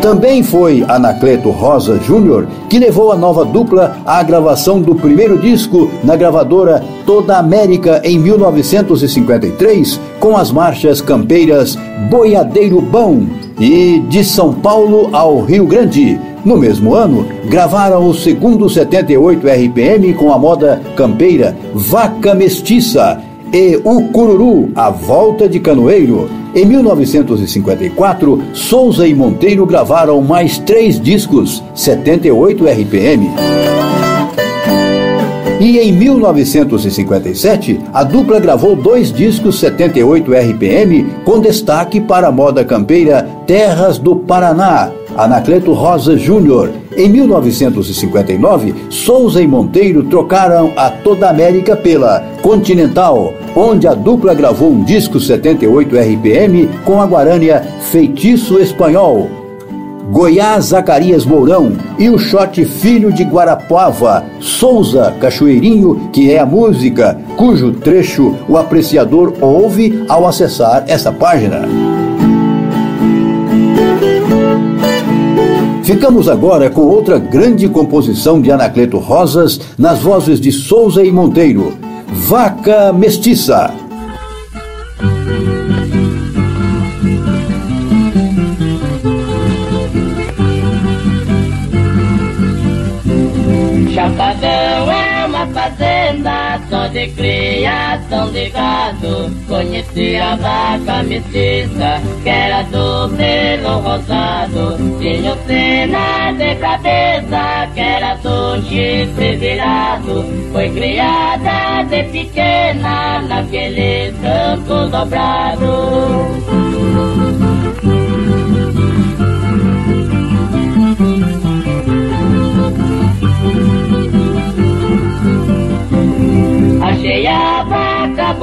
Também foi Anacleto Rosa Júnior que levou a nova dupla à gravação do primeiro disco na gravadora Toda América em 1953, com as marchas campeiras Boiadeiro Bão e De São Paulo ao Rio Grande. No mesmo ano, gravaram o segundo 78 RPM com a moda campeira Vaca Mestiça e O Cururu, A Volta de Canoeiro. Em 1954, Souza e Monteiro gravaram mais três discos, 78 RPM. E em 1957, a dupla gravou dois discos 78 RPM com destaque para a moda campeira Terras do Paraná, Anacleto Rosa Júnior. Em 1959, Souza e Monteiro trocaram a Toda América pela Continental, onde a dupla gravou um disco 78 RPM com a Guarânia Feitiço Espanhol. Goiás Zacarias Mourão e o shot Filho de Guarapuava, Souza Cachoeirinho, que é a música cujo trecho o apreciador ouve ao acessar essa página. Ficamos agora com outra grande composição de Anacleto Rosas nas vozes de Souza e Monteiro, Vaca Mestiça. Chapadão é uma fazenda só de criação de gado. Conheci a vaca mestiça, que era do pelo rosado. Tinha cena de cabeça, que era do chifre virado. Foi criada de pequena naquele campo dobrado.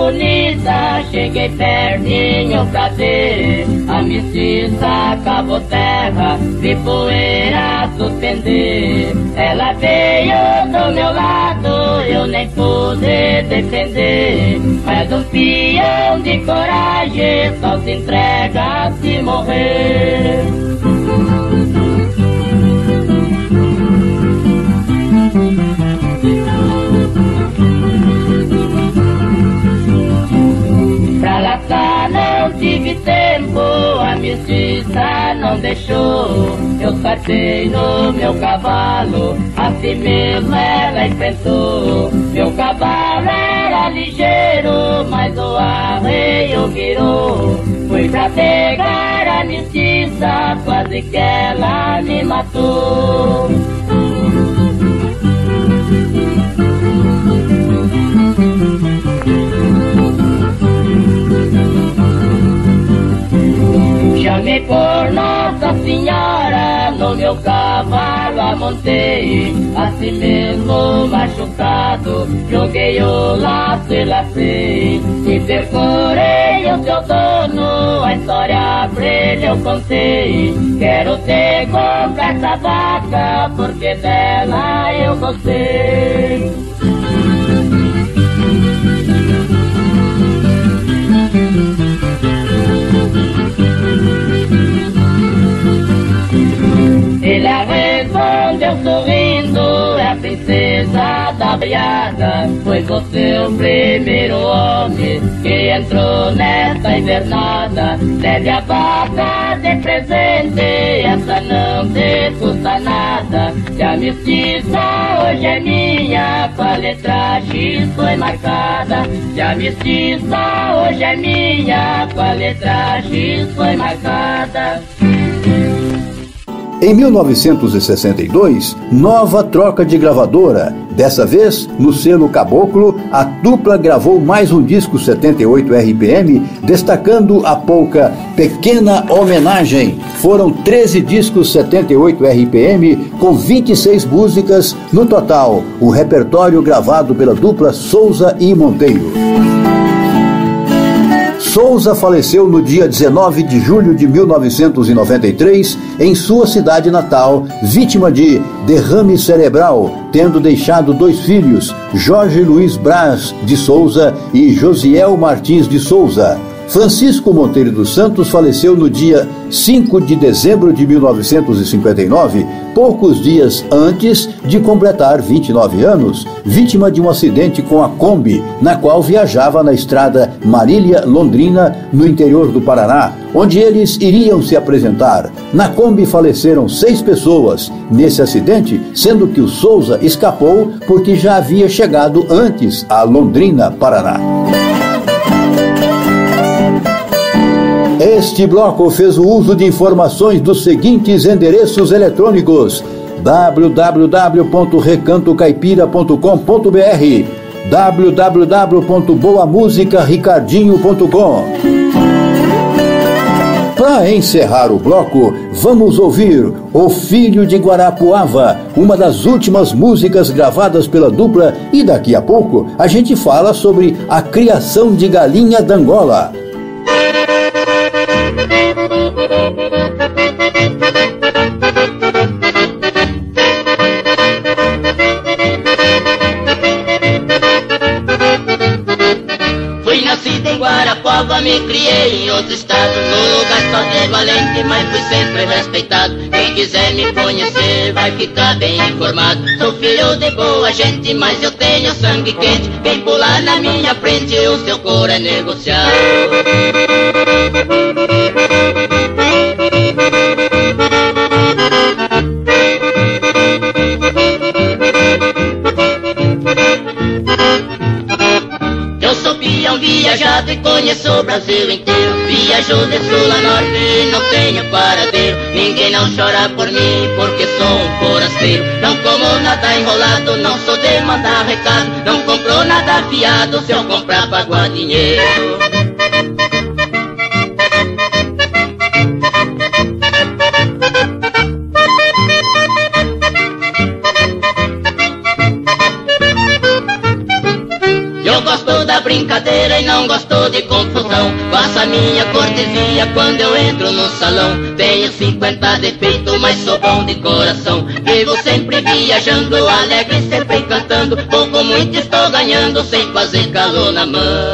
Bonita, cheguei pertinho pra ver. A mestiça acabou terra, vi poeira suspender. Ela veio do meu lado, eu nem pude defender. Mas um peão de coragem só se entrega se morrer. Tive tempo, a mestiça não deixou. Eu sartei no meu cavalo, assim mesmo ela enfrentou. Meu cavalo era ligeiro, mas o arreio virou. Fui pra pegar a mestiça, quase que ela me matou. Chamei por Nossa Senhora, no meu cavalo amontei, assim mesmo machucado, joguei o laço e lacei, e percorei o seu dono, a história pra ele eu contei, quero ter comprar essa vaca, porque dela eu gostei. Ele respondeu sorrindo, é a princesa da briada. Foi você o primeiro homem que entrou nessa invernada. Leve a vaca de presente, essa não te custa nada. Se a mestiça hoje é minha, com a letra X foi marcada. Se a mestiça hoje é minha, com a letra X foi marcada. Em 1962, nova troca de gravadora. Dessa vez, no selo Caboclo, a dupla gravou mais um disco 78 RPM, destacando a polca Pequena Homenagem. Foram 13 discos 78 RPM, com 26 músicas no total, o repertório gravado pela dupla Souza e Monteiro. Souza faleceu no dia 19 de julho de 1993 em sua cidade natal, vítima de derrame cerebral, tendo deixado dois filhos, Jorge Luiz Braz de Souza e Josiel Martins de Souza. Francisco Monteiro dos Santos faleceu no dia 5 de dezembro de 1959, poucos dias antes de completar 29 anos, vítima de um acidente com a Kombi, na qual viajava na estrada Marília-Londrina, no interior do Paraná, onde eles iriam se apresentar. Na Kombi faleceram seis pessoas nesse acidente, sendo que o Souza escapou porque já havia chegado antes a Londrina, Paraná. Este bloco fez o uso de informações dos seguintes endereços eletrônicos: www.recantocaipira.com.br www.boamusicaricardinho.com Para encerrar o bloco, vamos ouvir O Filho de Guarapuava, uma das últimas músicas gravadas pela dupla, e daqui a pouco a gente fala sobre a criação de galinha d'Angola. Me criei em outro estado. No lugar só de valente, mas fui sempre respeitado. Quem quiser me conhecer vai ficar bem informado. Sou filho de boa gente, mas eu tenho sangue quente. Quem pular na minha frente, o seu cor é negociado viajado e conheço o Brasil inteiro. Viajou de sul a norte e não tenho paradeiro. Ninguém não chora por mim porque sou um forasteiro. Não como nada enrolado, não sou de mandar recado. Não compro nada fiado, se eu comprar pago dinheiro brincadeira e não gosto de confusão. Faça minha cortesia quando eu entro no salão. Tenho 50 defeitos, mas sou bom de coração. Vivo sempre viajando, alegre, sempre cantando. Pouco, muito estou ganhando, sem fazer calor na mão.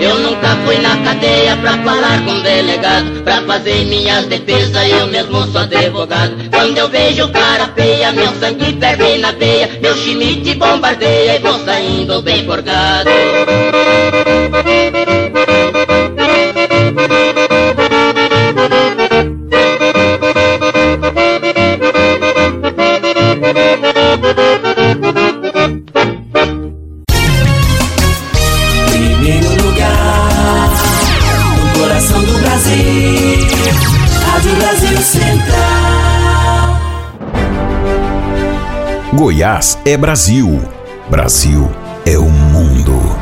Eu nunca fui na cadeia pra falar com delegado. Pra fazer minhas defesas, eu mesmo sou advogado. Quando eu vejo cara feia, meu sangue ferve na veia. Meu chimite bombardeia e vou saindo bem forgado. Goiás é Brasil. Brasil é o mundo.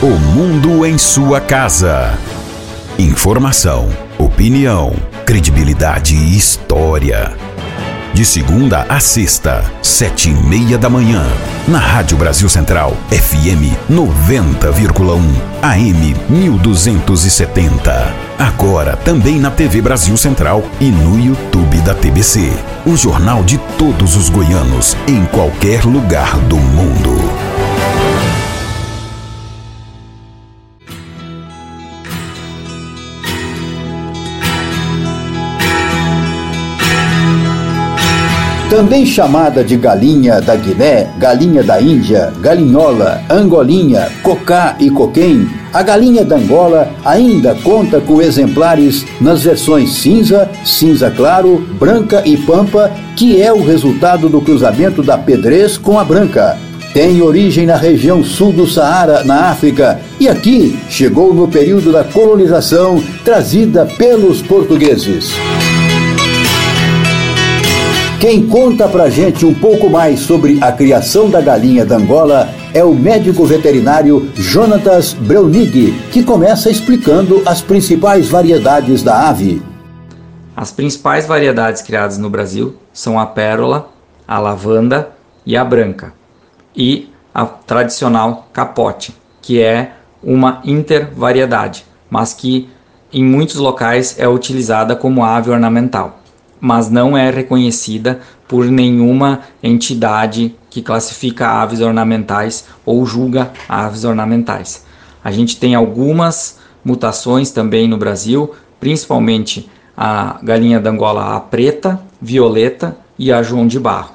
O mundo em sua casa. Informação, opinião, credibilidade e história. De segunda a sexta, sete e meia da manhã. Na Rádio Brasil Central, FM 90,1, AM 1270. Agora também na TV Brasil Central e no YouTube da TBC. O jornal de todos os goianos, em qualquer lugar do mundo. Também chamada de galinha da Guiné, galinha da Índia, galinhola, angolinha, cocá e coquém, a galinha da Angola ainda conta com exemplares nas versões cinza, cinza claro, branca e pampa, que é o resultado do cruzamento da pedrez com a branca. Tem origem na região sul do Saara, na África, e aqui chegou no período da colonização trazida pelos portugueses. Quem conta pra gente um pouco mais sobre a criação da galinha da Angola é o médico veterinário Jonatas Breunig, que começa explicando as principais variedades da ave. As principais variedades criadas no Brasil são a pérola, a lavanda e a branca, e a tradicional capote, que é uma intervariedade, mas que em muitos locais é utilizada como ave ornamental mas não é reconhecida por nenhuma entidade que classifica aves ornamentais ou julga aves ornamentais. A gente tem algumas mutações também no Brasil, principalmente a galinha d'Angola a preta, violeta e a João de Barro.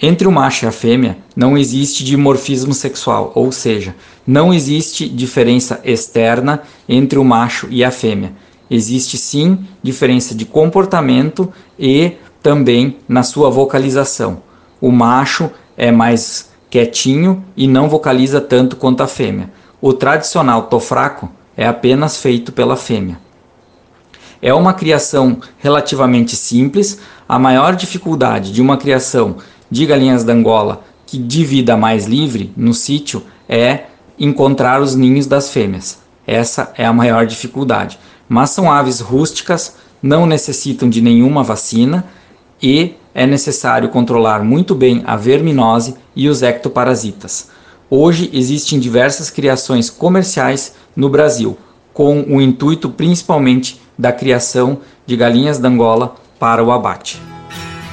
Entre o macho e a fêmea não existe dimorfismo sexual, ou seja, não existe diferença externa entre o macho e a fêmea existe sim diferença de comportamento e também na sua vocalização. O macho é mais quietinho e não vocaliza tanto quanto a fêmea. O tradicional tofraco é apenas feito pela fêmea. É uma criação relativamente simples. A maior dificuldade de uma criação de galinhas da Angola que de vida mais livre no sítio é encontrar os ninhos das fêmeas. Essa é a maior dificuldade. Mas são aves rústicas, não necessitam de nenhuma vacina e é necessário controlar muito bem a verminose e os ectoparasitas. Hoje existem diversas criações comerciais no Brasil, com o intuito principalmente da criação de galinhas da Angola para o abate.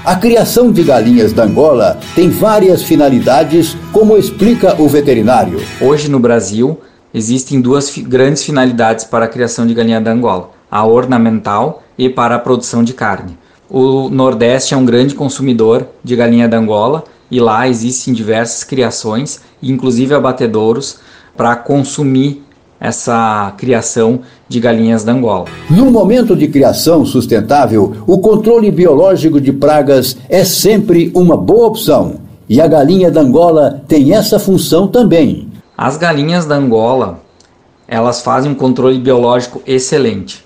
A criação de galinhas da Angola tem várias finalidades, como explica o veterinário. Hoje no Brasil existem duas grandes finalidades para a criação de galinha da Angola: a ornamental e para a produção de carne. O Nordeste é um grande consumidor de galinha da Angola e lá existem diversas criações, inclusive abatedouros, para consumir essa criação de galinhas da Angola. No momento de criação sustentável, o controle biológico de pragas é sempre uma boa opção. E a galinha da Angola tem essa função também. As galinhas da Angola, elas fazem um controle biológico excelente.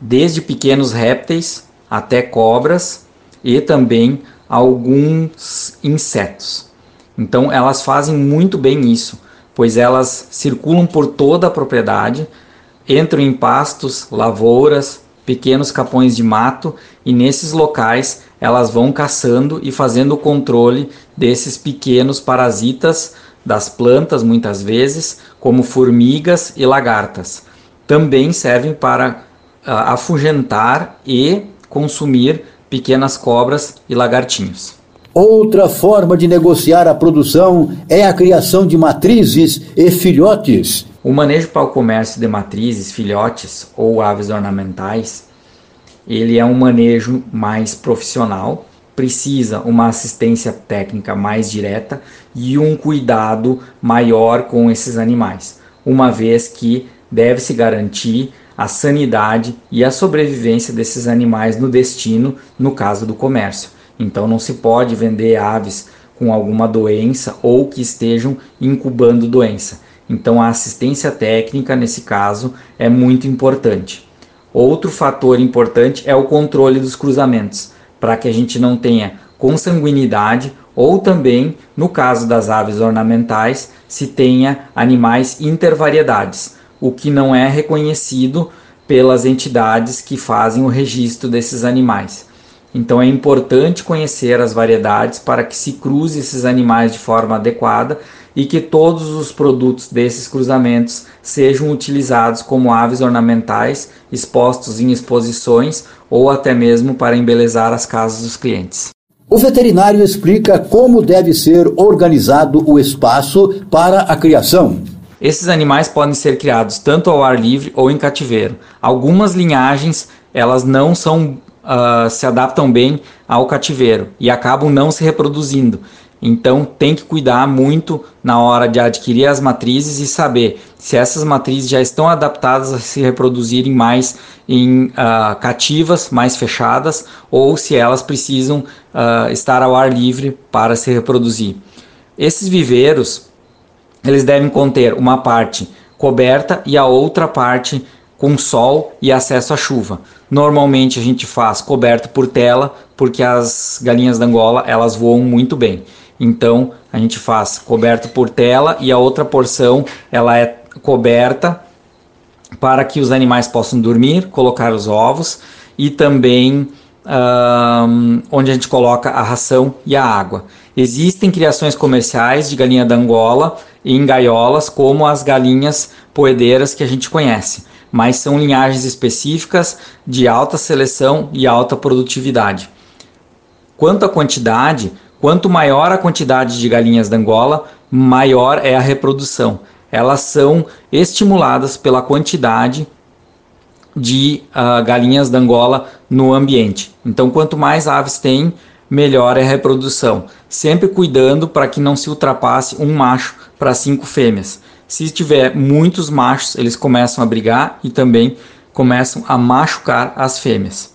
Desde pequenos répteis até cobras e também alguns insetos. Então elas fazem muito bem isso pois elas circulam por toda a propriedade, entram em pastos, lavouras, pequenos capões de mato e nesses locais elas vão caçando e fazendo o controle desses pequenos parasitas das plantas, muitas vezes, como formigas e lagartas. Também servem para uh, afugentar e consumir pequenas cobras e lagartinhos. Outra forma de negociar a produção é a criação de matrizes e filhotes. O manejo para o comércio de matrizes, filhotes ou aves ornamentais, ele é um manejo mais profissional, precisa uma assistência técnica mais direta e um cuidado maior com esses animais, uma vez que deve-se garantir a sanidade e a sobrevivência desses animais no destino, no caso do comércio. Então não se pode vender aves com alguma doença ou que estejam incubando doença. Então a assistência técnica nesse caso é muito importante. Outro fator importante é o controle dos cruzamentos, para que a gente não tenha consanguinidade ou também, no caso das aves ornamentais, se tenha animais intervariedades, o que não é reconhecido pelas entidades que fazem o registro desses animais. Então é importante conhecer as variedades para que se cruze esses animais de forma adequada e que todos os produtos desses cruzamentos sejam utilizados como aves ornamentais, expostos em exposições ou até mesmo para embelezar as casas dos clientes. O veterinário explica como deve ser organizado o espaço para a criação. Esses animais podem ser criados tanto ao ar livre ou em cativeiro. Algumas linhagens elas não são uh, se adaptam bem ao cativeiro e acabam não se reproduzindo. Então tem que cuidar muito na hora de adquirir as matrizes e saber se essas matrizes já estão adaptadas a se reproduzirem mais em uh, cativas, mais fechadas, ou se elas precisam uh, estar ao ar livre para se reproduzir. Esses viveiros eles devem conter uma parte coberta e a outra parte com sol e acesso à chuva. Normalmente a gente faz coberto por tela, porque as galinhas da Angola elas voam muito bem. Então a gente faz coberto por tela e a outra porção ela é coberta para que os animais possam dormir, colocar os ovos e também um, onde a gente coloca a ração e a água. Existem criações comerciais de galinha da Angola em gaiolas, como as galinhas poedeiras que a gente conhece mas são linhagens específicas de alta seleção e alta produtividade. Quanto à quantidade, quanto maior a quantidade de galinhas da Angola, maior é a reprodução. Elas são estimuladas pela quantidade de uh, galinhas da Angola no ambiente. Então, quanto mais aves tem, melhor é a reprodução, sempre cuidando para que não se ultrapasse um macho para cinco fêmeas. Se tiver muitos machos, eles começam a brigar e também começam a machucar as fêmeas.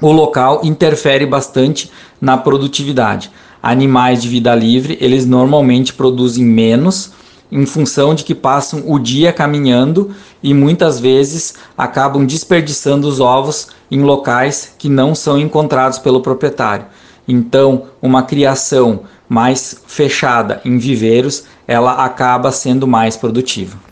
O local interfere bastante na produtividade. Animais de vida livre, eles normalmente produzem menos em função de que passam o dia caminhando e muitas vezes acabam desperdiçando os ovos em locais que não são encontrados pelo proprietário. Então, uma criação mais fechada em viveiros, ela acaba sendo mais produtiva.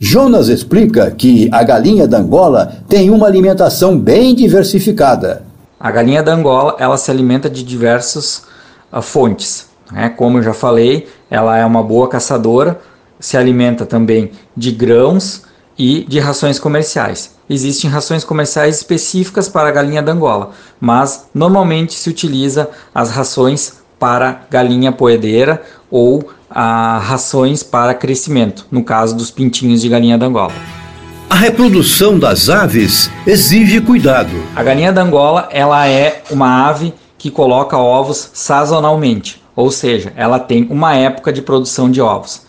Jonas explica que a galinha da Angola tem uma alimentação bem diversificada. A galinha da Angola ela se alimenta de diversas uh, fontes. Né? Como eu já falei, ela é uma boa caçadora, se alimenta também de grãos e de rações comerciais. Existem rações comerciais específicas para a galinha da Angola, mas normalmente se utiliza as rações para galinha poedeira ou a rações para crescimento, no caso dos pintinhos de galinha da Angola. A reprodução das aves exige cuidado. A galinha da Angola, ela é uma ave que coloca ovos sazonalmente, ou seja, ela tem uma época de produção de ovos.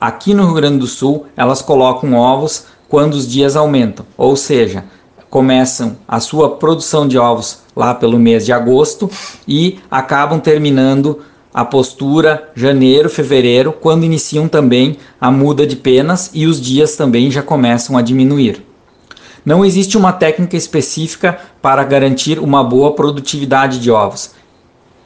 Aqui no Rio Grande do Sul, elas colocam ovos quando os dias aumentam, ou seja, começam a sua produção de ovos lá pelo mês de agosto e acabam terminando a postura janeiro, fevereiro, quando iniciam também a muda de penas e os dias também já começam a diminuir. Não existe uma técnica específica para garantir uma boa produtividade de ovos.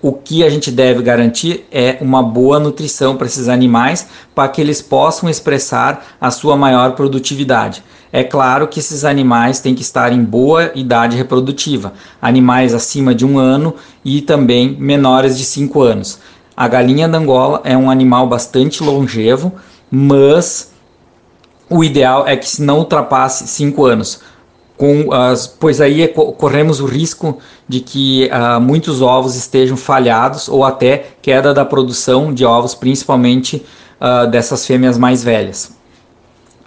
O que a gente deve garantir é uma boa nutrição para esses animais para que eles possam expressar a sua maior produtividade. É claro que esses animais têm que estar em boa idade reprodutiva, animais acima de um ano e também menores de 5 anos. A galinha da Angola é um animal bastante longevo, mas o ideal é que se não ultrapasse 5 anos. Com as, pois aí é corremos o risco de que uh, muitos ovos estejam falhados ou até queda da produção de ovos, principalmente uh, dessas fêmeas mais velhas.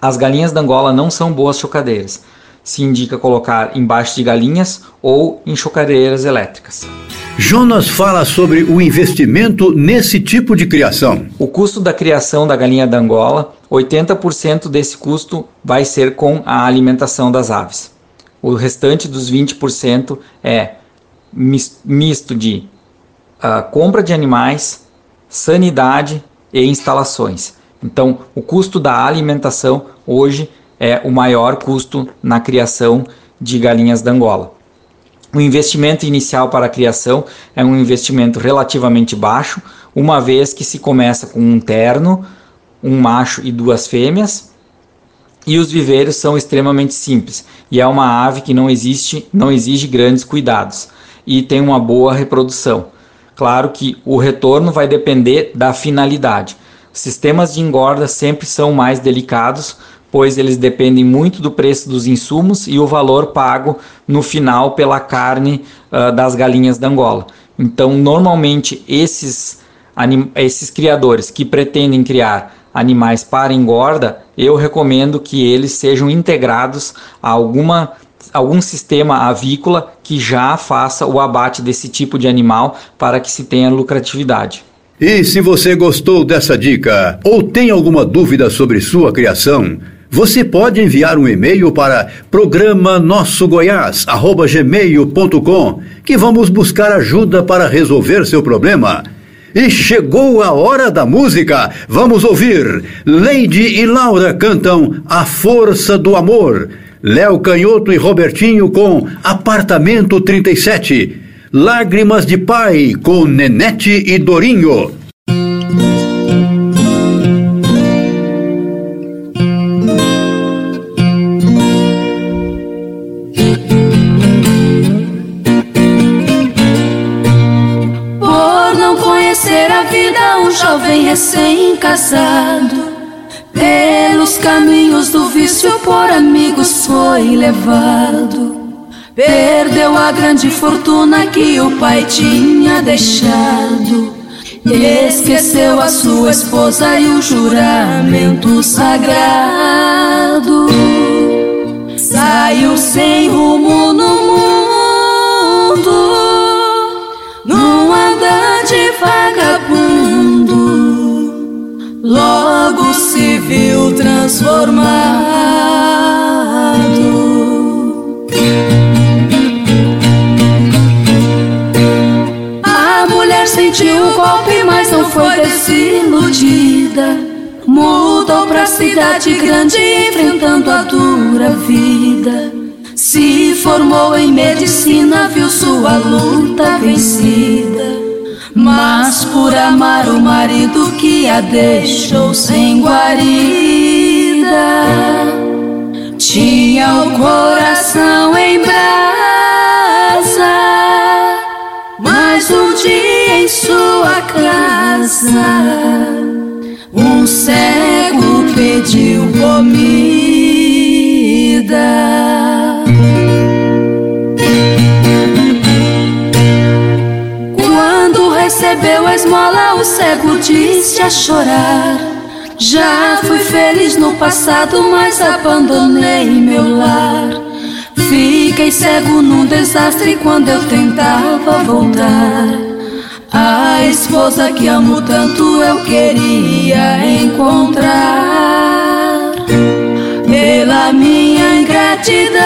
As galinhas da Angola não são boas chocadeiras. Se indica colocar embaixo de galinhas ou em chocadeiras elétricas. Jonas fala sobre o investimento nesse tipo de criação. O custo da criação da galinha da Angola, 80% desse custo vai ser com a alimentação das aves. O restante dos 20% é misto de uh, compra de animais, sanidade e instalações. Então, o custo da alimentação hoje é o maior custo na criação de galinhas da Angola. O investimento inicial para a criação é um investimento relativamente baixo, uma vez que se começa com um terno, um macho e duas fêmeas, e os viveiros são extremamente simples, e é uma ave que não existe, não exige grandes cuidados e tem uma boa reprodução. Claro que o retorno vai depender da finalidade. Sistemas de engorda sempre são mais delicados, pois eles dependem muito do preço dos insumos e o valor pago no final pela carne uh, das galinhas da Angola. Então, normalmente, esses, esses criadores que pretendem criar animais para engorda, eu recomendo que eles sejam integrados a alguma algum sistema avícola que já faça o abate desse tipo de animal para que se tenha lucratividade. E se você gostou dessa dica ou tem alguma dúvida sobre sua criação, você pode enviar um e-mail para programa nosso gmail.com que vamos buscar ajuda para resolver seu problema. E chegou a hora da música. Vamos ouvir. Lady e Laura cantam A Força do Amor. Léo Canhoto e Robertinho com Apartamento 37. Lágrimas de Pai com Nenete e Dorinho. Recém-casado. Pelos caminhos do vício, por amigos foi levado. Perdeu a grande fortuna que o pai tinha deixado. Esqueceu a sua esposa e o juramento sagrado. Saiu sem rumo no mundo, num logo se viu transformado. A mulher sentiu o golpe, mas não foi desiludida. Mudou pra cidade grande, enfrentando a dura vida. Se formou em medicina, viu sua luta vencida. Mas por amar o marido que a deixou sem guarida, tinha o coração em brasa. Mas um dia em sua casa, um cego pediu comida. Recebeu a esmola, o cego disse a chorar. Já fui feliz no passado, mas abandonei meu lar. Fiquei cego num desastre quando eu tentava voltar. A esposa que amo tanto eu queria encontrar. Pela minha ingratidão,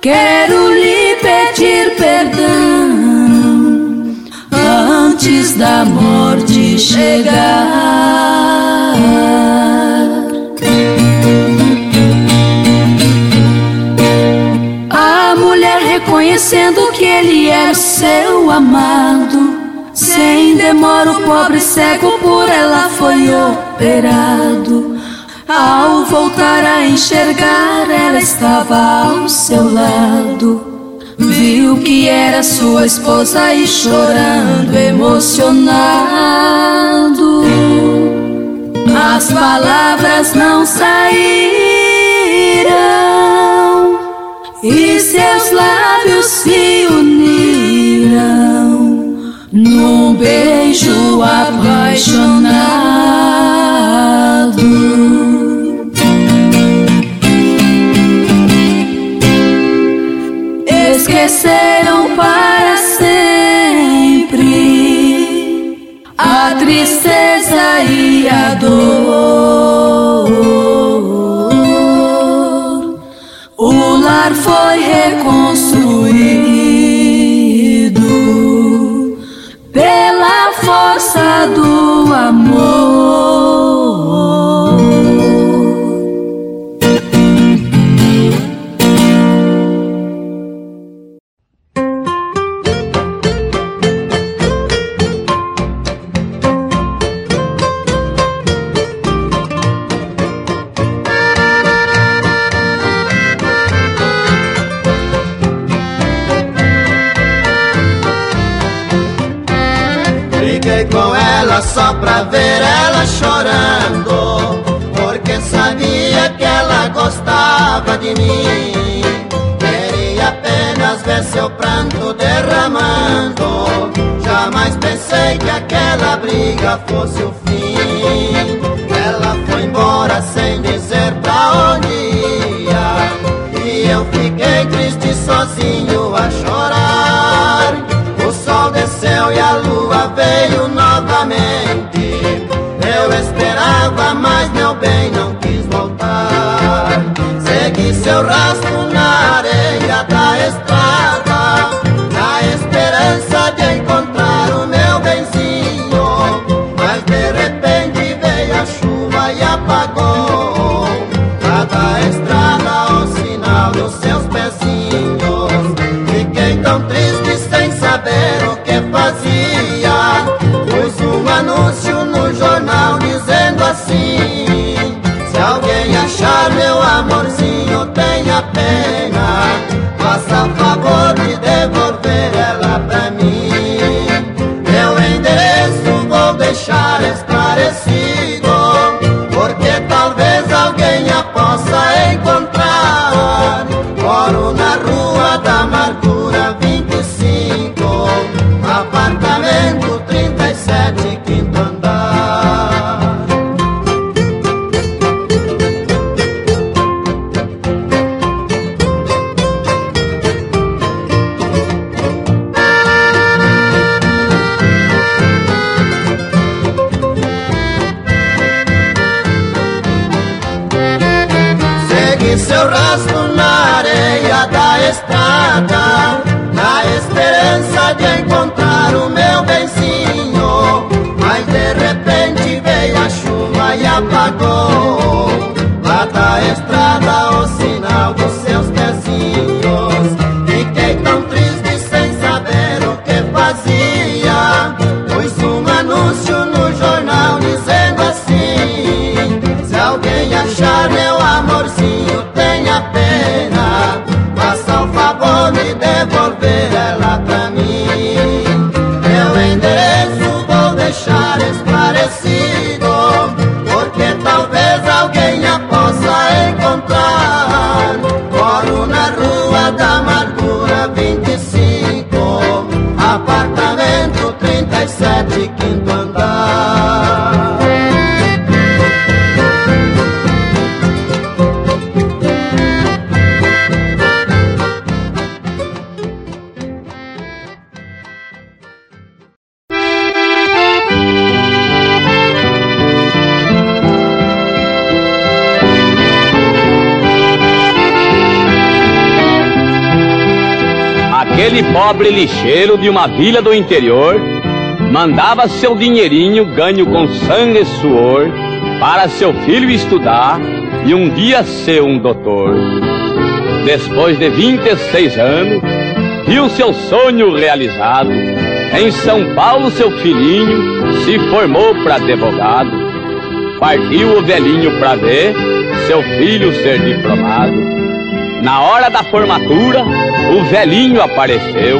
quero da morte chegar. A mulher reconhecendo que ele era seu amado. Sem demora, o pobre cego por ela foi operado. Ao voltar a enxergar, ela estava ao seu lado. Viu que era sua esposa e chorando, emocionado. As palavras não saíram e seus lábios se uniram num beijo apaixonado. Tristeza e a dor. O lar foi reconstruído ver ela chorando Porque sabia que ela gostava de mim. Queria apenas ver seu pranto derramando. Jamais pensei que aquela briga fosse o fim. Ela foi embora sem dizer pra onde ia. E eu fiquei triste sozinho a chorar. O sol desceu e a seu rastro na pobre lixeiro de uma vila do interior mandava seu dinheirinho ganho com sangue e suor para seu filho estudar e um dia ser um doutor. Depois de 26 anos, viu seu sonho realizado. Em São Paulo, seu filhinho se formou para advogado. Partiu o velhinho para ver seu filho ser diplomado. Na hora da formatura, o velhinho apareceu.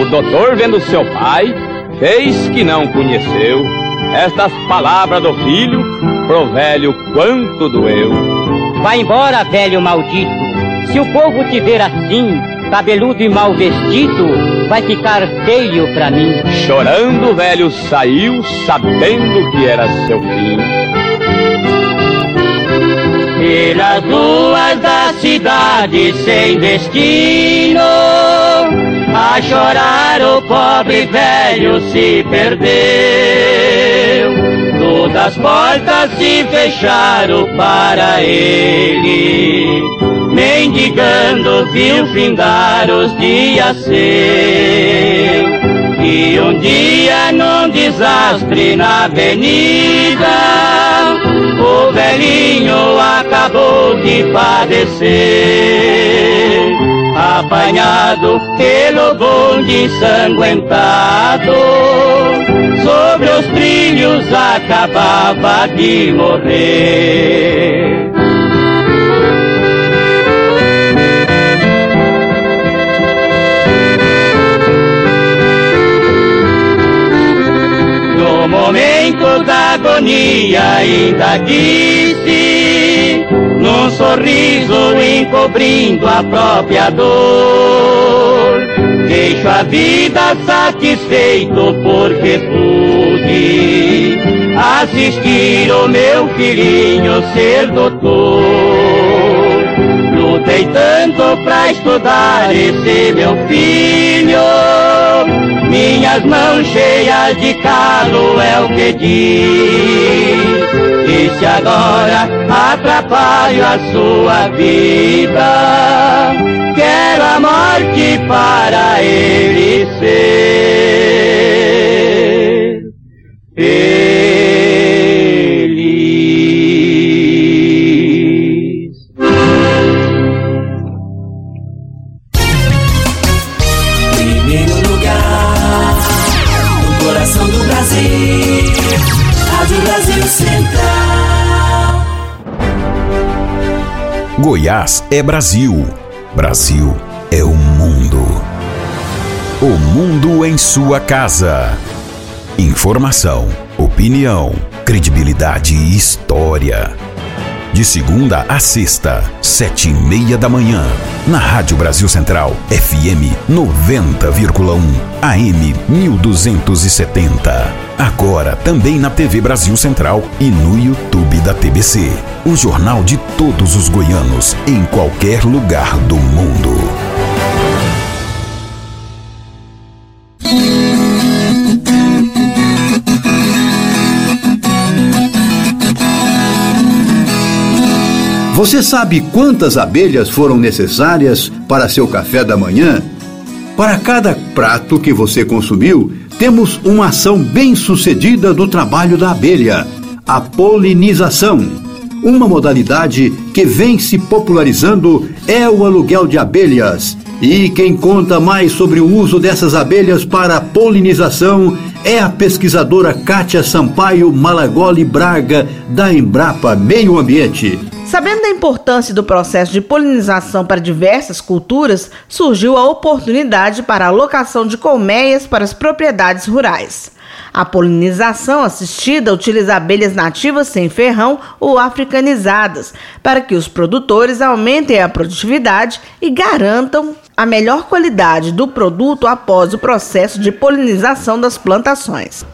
O doutor, vendo seu pai, fez que não conheceu. Estas palavras do filho, pro velho quanto doeu. Vai embora, velho maldito. Se o povo te ver assim, cabeludo e mal vestido, vai ficar feio pra mim. Chorando, o velho saiu, sabendo que era seu fim. Pelas ruas da cidade sem destino, a chorar o pobre velho se perdeu. Todas as portas se fecharam para ele, mendigando viu findar os dias seus. E um dia num desastre na avenida, o velhinho acabou de padecer. Apanhado pelo bonde ensanguentado, sobre os trilhos acabava de morrer. Momento da agonia ainda disse, num sorriso encobrindo a própria dor, deixo a vida satisfeito porque pude assistir o meu filhinho ser doutor. Lutei tanto pra estudar esse meu filho, minhas mãos cheias de calo é o que diz. E se agora atrapalho a sua vida, quero a morte para ele ser. Feliz. Goiás é Brasil. Brasil é o mundo. O mundo em sua casa. Informação, opinião, credibilidade e história. De segunda a sexta, sete e meia da manhã, na Rádio Brasil Central, FM 90,1, AM 1270. Agora também na TV Brasil Central e no YouTube da TBC. O jornal de todos os goianos, em qualquer lugar do mundo. Você sabe quantas abelhas foram necessárias para seu café da manhã? Para cada prato que você consumiu, temos uma ação bem sucedida do trabalho da abelha: a polinização. Uma modalidade que vem se popularizando é o aluguel de abelhas. E quem conta mais sobre o uso dessas abelhas para polinização é a pesquisadora Kátia Sampaio Malagoli Braga, da Embrapa Meio Ambiente. Sabendo da importância do processo de polinização para diversas culturas, surgiu a oportunidade para a alocação de colmeias para as propriedades rurais. A polinização assistida utiliza abelhas nativas sem ferrão ou africanizadas, para que os produtores aumentem a produtividade e garantam a melhor qualidade do produto após o processo de polinização das plantações.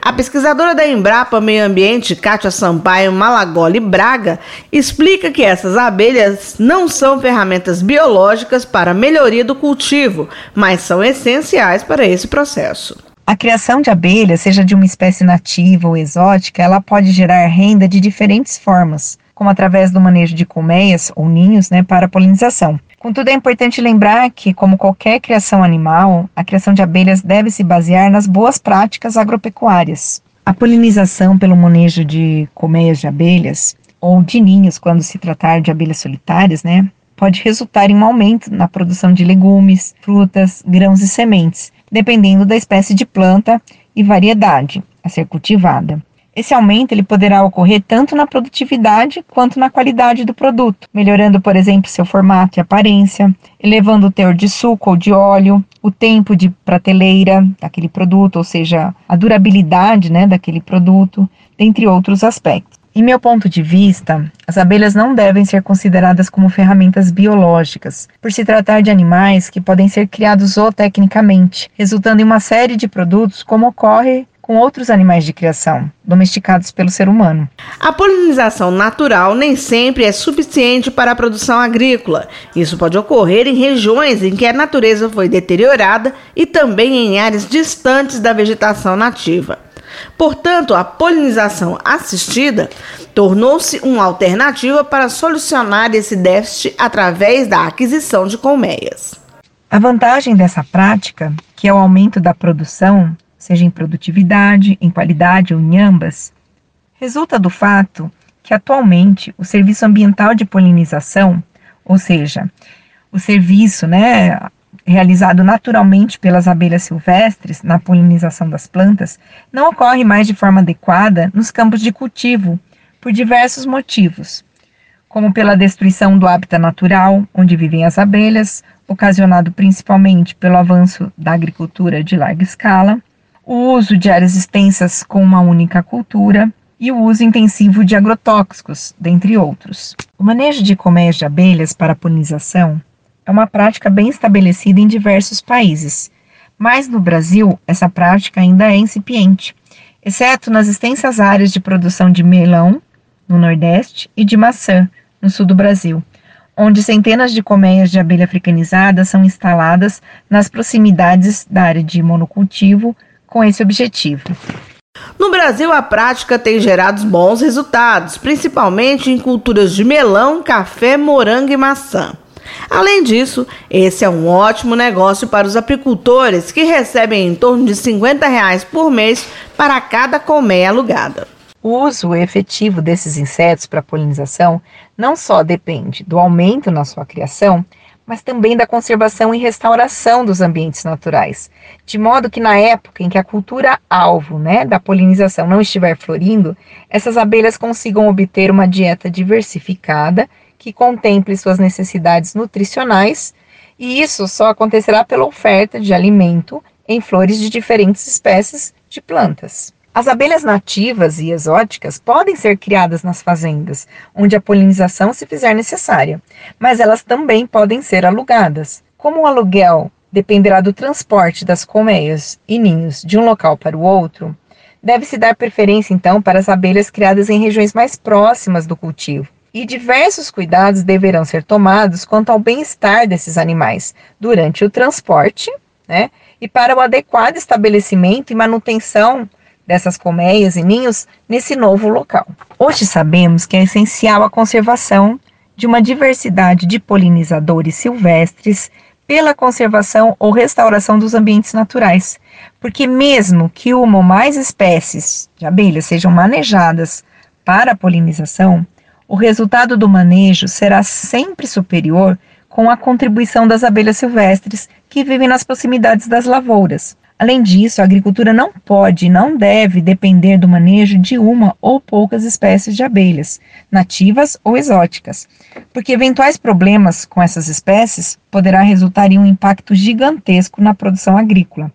A pesquisadora da Embrapa Meio Ambiente, Kátia Sampaio Malagoli Braga, explica que essas abelhas não são ferramentas biológicas para a melhoria do cultivo, mas são essenciais para esse processo. A criação de abelhas, seja de uma espécie nativa ou exótica, ela pode gerar renda de diferentes formas, como através do manejo de colmeias ou ninhos né, para polinização. Contudo, é importante lembrar que, como qualquer criação animal, a criação de abelhas deve se basear nas boas práticas agropecuárias. A polinização pelo manejo de colmeias de abelhas, ou de ninhos, quando se tratar de abelhas solitárias, né, pode resultar em um aumento na produção de legumes, frutas, grãos e sementes, dependendo da espécie de planta e variedade a ser cultivada. Esse aumento ele poderá ocorrer tanto na produtividade quanto na qualidade do produto, melhorando, por exemplo, seu formato e aparência, elevando o teor de suco ou de óleo, o tempo de prateleira daquele produto, ou seja, a durabilidade né, daquele produto, dentre outros aspectos. Em meu ponto de vista, as abelhas não devem ser consideradas como ferramentas biológicas, por se tratar de animais que podem ser criados zootecnicamente, resultando em uma série de produtos, como ocorre com outros animais de criação, domesticados pelo ser humano. A polinização natural nem sempre é suficiente para a produção agrícola. Isso pode ocorrer em regiões em que a natureza foi deteriorada e também em áreas distantes da vegetação nativa. Portanto, a polinização assistida tornou-se uma alternativa para solucionar esse déficit através da aquisição de colmeias. A vantagem dessa prática, que é o aumento da produção, seja em produtividade, em qualidade ou em ambas, resulta do fato que atualmente o serviço ambiental de polinização, ou seja, o serviço né, realizado naturalmente pelas abelhas silvestres na polinização das plantas, não ocorre mais de forma adequada nos campos de cultivo, por diversos motivos, como pela destruição do hábitat natural onde vivem as abelhas, ocasionado principalmente pelo avanço da agricultura de larga escala, o uso de áreas extensas com uma única cultura e o uso intensivo de agrotóxicos, dentre outros. O manejo de colmeias de abelhas para polinização é uma prática bem estabelecida em diversos países, mas no Brasil essa prática ainda é incipiente, exceto nas extensas áreas de produção de melão, no Nordeste, e de maçã, no sul do Brasil, onde centenas de colmeias de abelha africanizada são instaladas nas proximidades da área de monocultivo com esse objetivo. No Brasil, a prática tem gerado bons resultados, principalmente em culturas de melão, café, morango e maçã. Além disso, esse é um ótimo negócio para os apicultores que recebem em torno de 50 reais por mês para cada colmeia alugada. O uso efetivo desses insetos para polinização não só depende do aumento na sua criação, mas também da conservação e restauração dos ambientes naturais, de modo que na época em que a cultura alvo, né, da polinização não estiver florindo, essas abelhas consigam obter uma dieta diversificada que contemple suas necessidades nutricionais, e isso só acontecerá pela oferta de alimento em flores de diferentes espécies de plantas. As abelhas nativas e exóticas podem ser criadas nas fazendas, onde a polinização se fizer necessária, mas elas também podem ser alugadas. Como o aluguel dependerá do transporte das colmeias e ninhos de um local para o outro, deve-se dar preferência então para as abelhas criadas em regiões mais próximas do cultivo e diversos cuidados deverão ser tomados quanto ao bem-estar desses animais durante o transporte, né, e para o adequado estabelecimento e manutenção dessas colmeias e ninhos nesse novo local. Hoje sabemos que é essencial a conservação de uma diversidade de polinizadores silvestres pela conservação ou restauração dos ambientes naturais, porque mesmo que uma ou mais espécies de abelhas sejam manejadas para a polinização, o resultado do manejo será sempre superior com a contribuição das abelhas silvestres que vivem nas proximidades das lavouras. Além disso, a agricultura não pode e não deve depender do manejo de uma ou poucas espécies de abelhas, nativas ou exóticas, porque eventuais problemas com essas espécies poderá resultar em um impacto gigantesco na produção agrícola.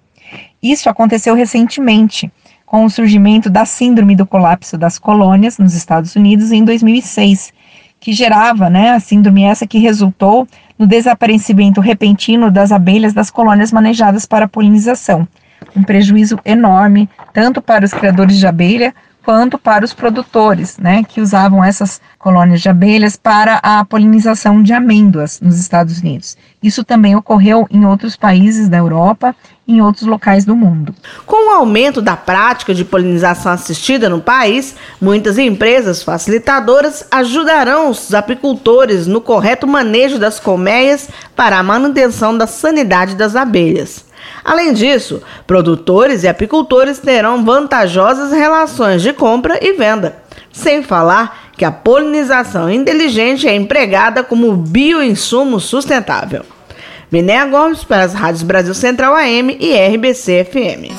Isso aconteceu recentemente, com o surgimento da síndrome do colapso das colônias nos Estados Unidos em 2006, que gerava, né, a síndrome essa que resultou no desaparecimento repentino das abelhas das colônias manejadas para polinização, um prejuízo enorme tanto para os criadores de abelha quanto para os produtores, né, que usavam essas colônias de abelhas para a polinização de amêndoas nos Estados Unidos. Isso também ocorreu em outros países da Europa em outros locais do mundo. Com o aumento da prática de polinização assistida no país, muitas empresas facilitadoras ajudarão os apicultores no correto manejo das colmeias para a manutenção da sanidade das abelhas. Além disso, produtores e apicultores terão vantajosas relações de compra e venda. Sem falar que a polinização inteligente é empregada como bioinsumo sustentável. Minéia Gomes para as rádios Brasil Central AM e RBC FM.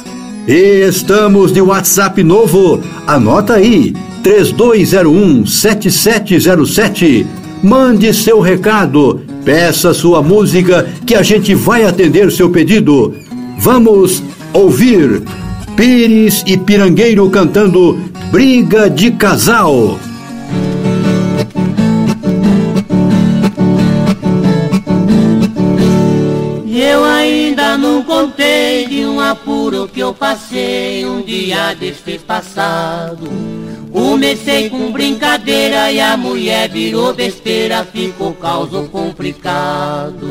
Estamos de WhatsApp novo. Anota aí: 3201 7707. Mande seu recado, peça sua música que a gente vai atender seu pedido. Vamos ouvir Pires e Pirangueiro cantando Briga de Casal. Contei de um apuro que eu passei um dia deste passado. Comecei com brincadeira e a mulher virou besteira, ficou caos complicado.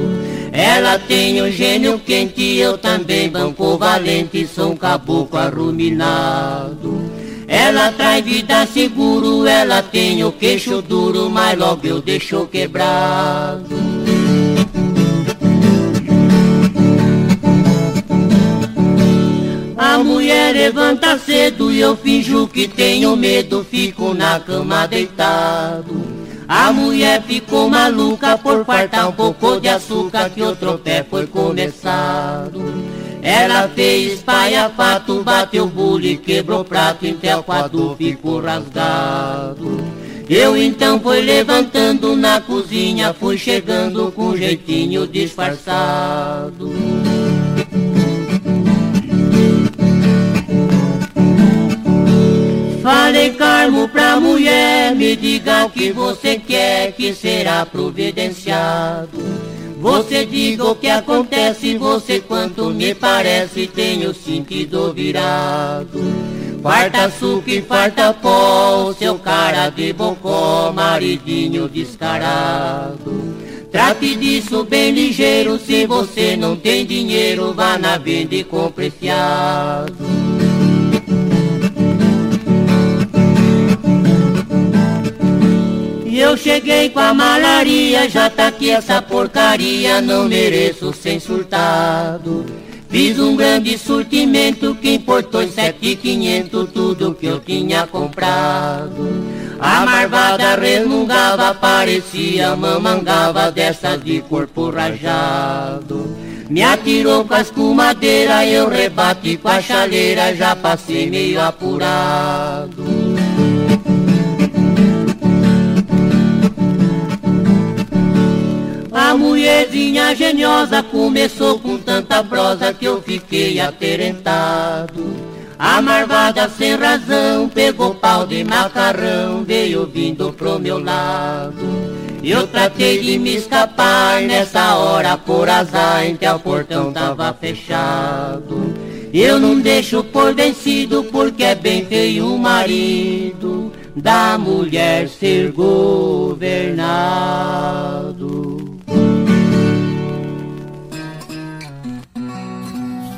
Ela tem um gênio quente, eu também banco valente, sou um caboclo arruminado. Ela traz vida seguro, ela tem o queixo duro, mas logo eu deixo quebrado. A mulher levanta cedo e eu finjo que tenho medo, fico na cama deitado. A mulher ficou maluca por fartar um pouco de açúcar que o tropé foi começado. Ela fez espalha-fato, bateu bule, quebrou prato, então quadro ficou rasgado. Eu então fui levantando na cozinha, fui chegando com jeitinho disfarçado. Falei carmo pra mulher, me diga o que você quer que será providenciado. Você diga o que acontece, você quanto me parece tem o sentido virado. Farta açúcar e farta pó, seu cara de bocó, maridinho descarado. Trate disso bem ligeiro, se você não tem dinheiro, vá na venda e compre fiado. Eu cheguei com a malaria, já tá aqui essa porcaria, não mereço ser surtado. Fiz um grande surtimento que importou em sete quinhentos tudo que eu tinha comprado. A marvada resmungava, parecia mamangava dessas de corpo rajado. Me atirou com a escumadeira, eu rebati com a chaleira, já passei meio apurado. A mulherzinha geniosa começou com tanta prosa que eu fiquei aterentado. A marvada sem razão pegou pau de macarrão, veio vindo pro meu lado. Eu tratei de me escapar nessa hora por azar, então o portão tava fechado. Eu não deixo por vencido porque é bem feio o marido da mulher ser governado.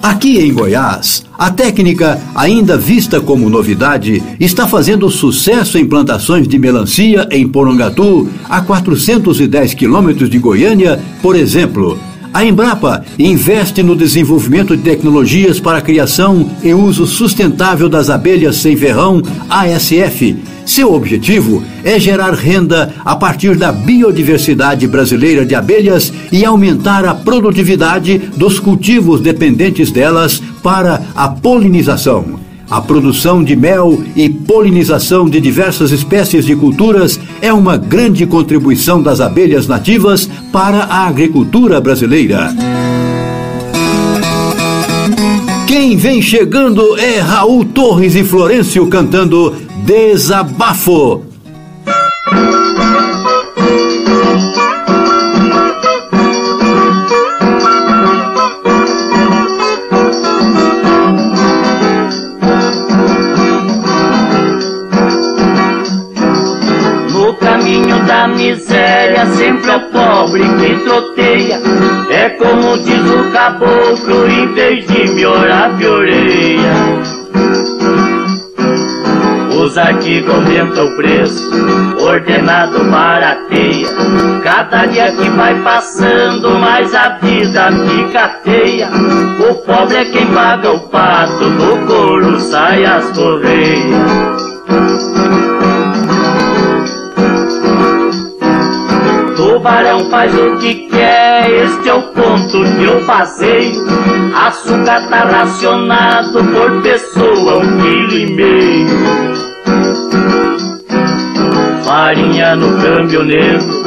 Aqui em Goiás, a técnica, ainda vista como novidade, está fazendo sucesso em plantações de melancia em Porongatu, a 410 quilômetros de Goiânia, por exemplo. A Embrapa investe no desenvolvimento de tecnologias para a criação e uso sustentável das abelhas sem ferrão, ASF, seu objetivo é gerar renda a partir da biodiversidade brasileira de abelhas e aumentar a produtividade dos cultivos dependentes delas para a polinização. A produção de mel e polinização de diversas espécies de culturas é uma grande contribuição das abelhas nativas para a agricultura brasileira. Quem vem chegando é Raul Torres e Florencio cantando Desabafo. Pobre que troteia. É como diz o caboclo, em vez de me orar, pioreia. Os aqui comentam o preço, ordenado barateia. Cada dia que vai passando, mais a vida fica feia. O pobre é quem paga o pato, do couro sai as correias. Tubarão faz o que quer, este é o ponto que eu passeio. Açúcar tá racionado por pessoa, um quilo e meio. Farinha no câmbio negro,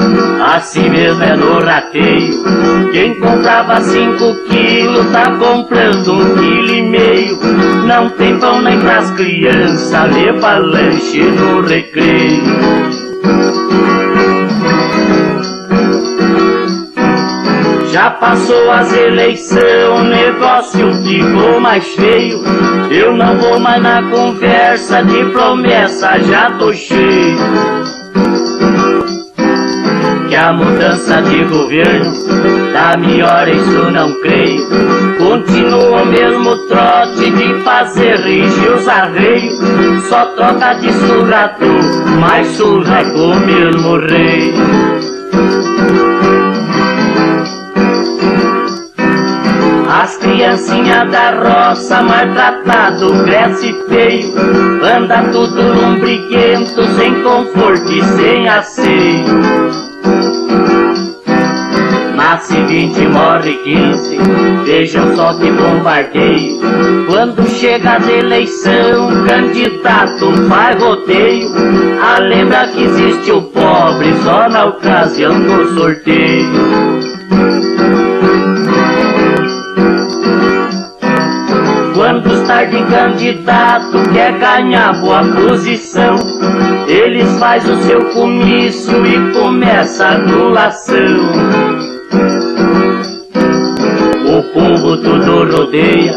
assim mesmo é no rateio. Quem comprava cinco quilos tá comprando um quilo e meio. Não tem pão nem pras crianças, leva lanche no recreio. Já passou as eleições, o negócio ficou mais feio. Eu não vou mais na conversa de promessa, já tô cheio. Que a mudança de governo tá melhor, isso não creio. Continua o mesmo trote de fazer rigir os arreios. Só troca de surrador, mas surra com o mesmo rei. As criancinhas da roça maltratado, cresce feio. Anda tudo lombriguento, sem conforto e sem asseio. Nasce 20, morre 15, vejam só que bombardeio. Quando chega a eleição, candidato faz roteio. Ah, lembra que existe o pobre só na ocasião do sorteio Está de candidato quer ganhar boa posição, eles faz o seu comício e começa a anulação. O povo tudo rodeia,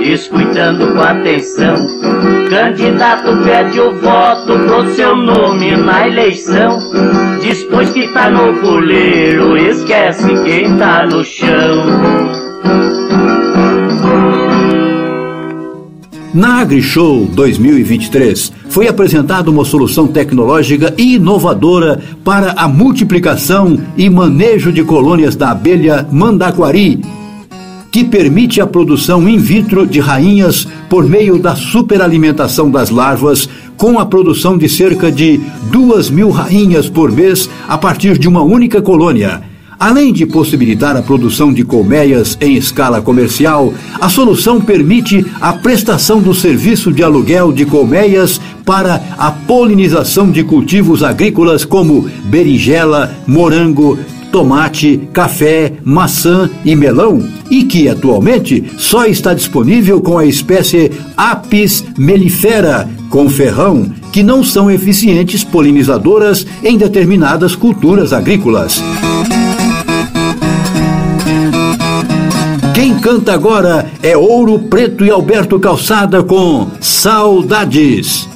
escutando com atenção. Candidato pede o voto pro seu nome na eleição. Depois que tá no puleiro, esquece quem tá no chão. Na AgriShow 2023 foi apresentada uma solução tecnológica inovadora para a multiplicação e manejo de colônias da abelha mandaquari, que permite a produção in vitro de rainhas por meio da superalimentação das larvas, com a produção de cerca de duas mil rainhas por mês a partir de uma única colônia. Além de possibilitar a produção de colmeias em escala comercial, a solução permite a prestação do serviço de aluguel de colmeias para a polinização de cultivos agrícolas como berinjela, morango, tomate, café, maçã e melão, e que atualmente só está disponível com a espécie Apis mellifera, com ferrão, que não são eficientes polinizadoras em determinadas culturas agrícolas. Canta agora é Ouro Preto e Alberto Calçada com Saudades.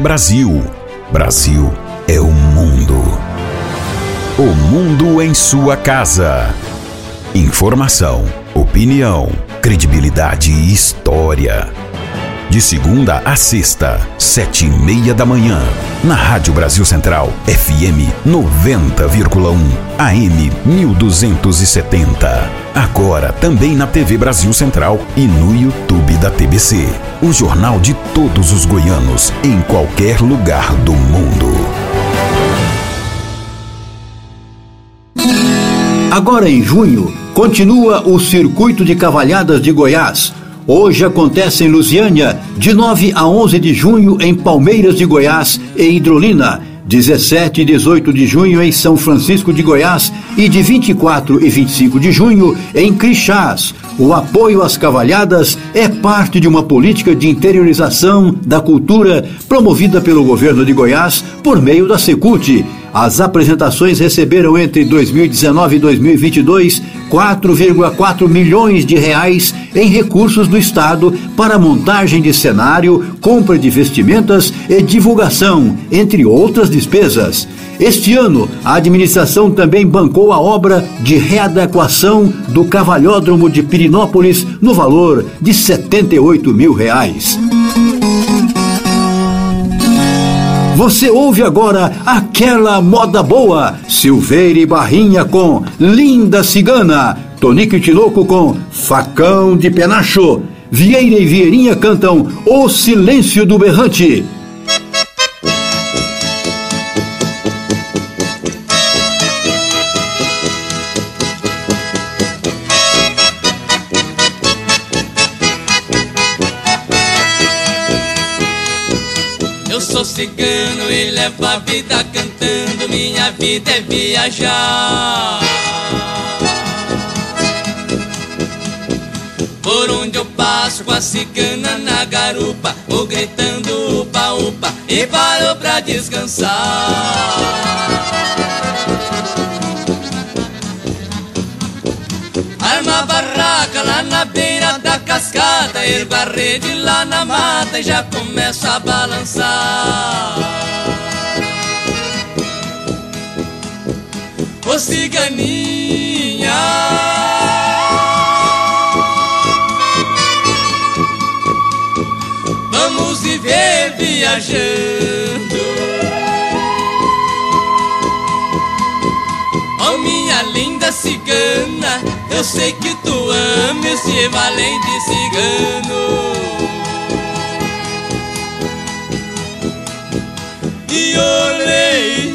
Brasil. Brasil é o mundo. O mundo em sua casa. Informação, opinião, credibilidade e história. De segunda a sexta, sete e meia da manhã. Na Rádio Brasil Central, FM 90,1, AM 1270. Agora também na TV Brasil Central e no YouTube da TBC. O jornal de todos os goianos, em qualquer lugar do mundo. Agora em junho, continua o Circuito de Cavalhadas de Goiás. Hoje acontece em Lusiânia, de 9 a 11 de junho em Palmeiras de Goiás e Hidrolina, 17 e 18 de junho em São Francisco de Goiás e de 24 e 25 de junho em Crixás. O apoio às cavalhadas é parte de uma política de interiorização da cultura promovida pelo governo de Goiás por meio da Secult as apresentações receberam entre 2019 e 2022 4,4 milhões de reais em recursos do Estado para montagem de cenário, compra de vestimentas e divulgação, entre outras despesas. Este ano, a administração também bancou a obra de readequação do Cavalhódromo de Pirinópolis no valor de 78 mil reais. Você ouve agora aquela moda boa, Silveira e Barrinha com Linda Cigana, Tonico e Tinoco com Facão de Penacho, Vieira e Vieirinha cantam O Silêncio do Berrante. Cigano e levo a vida cantando. Minha vida é viajar. Por onde eu passo com a cigana na garupa, vou gritando upa upa e paro pra descansar. Arma barraca lá na da cascata Ergo a rede lá na mata e já começa a balançar. Ô ciganinha. Vamos viver viajando minha linda cigana Eu sei que tu ama esse valente cigano. E olhei.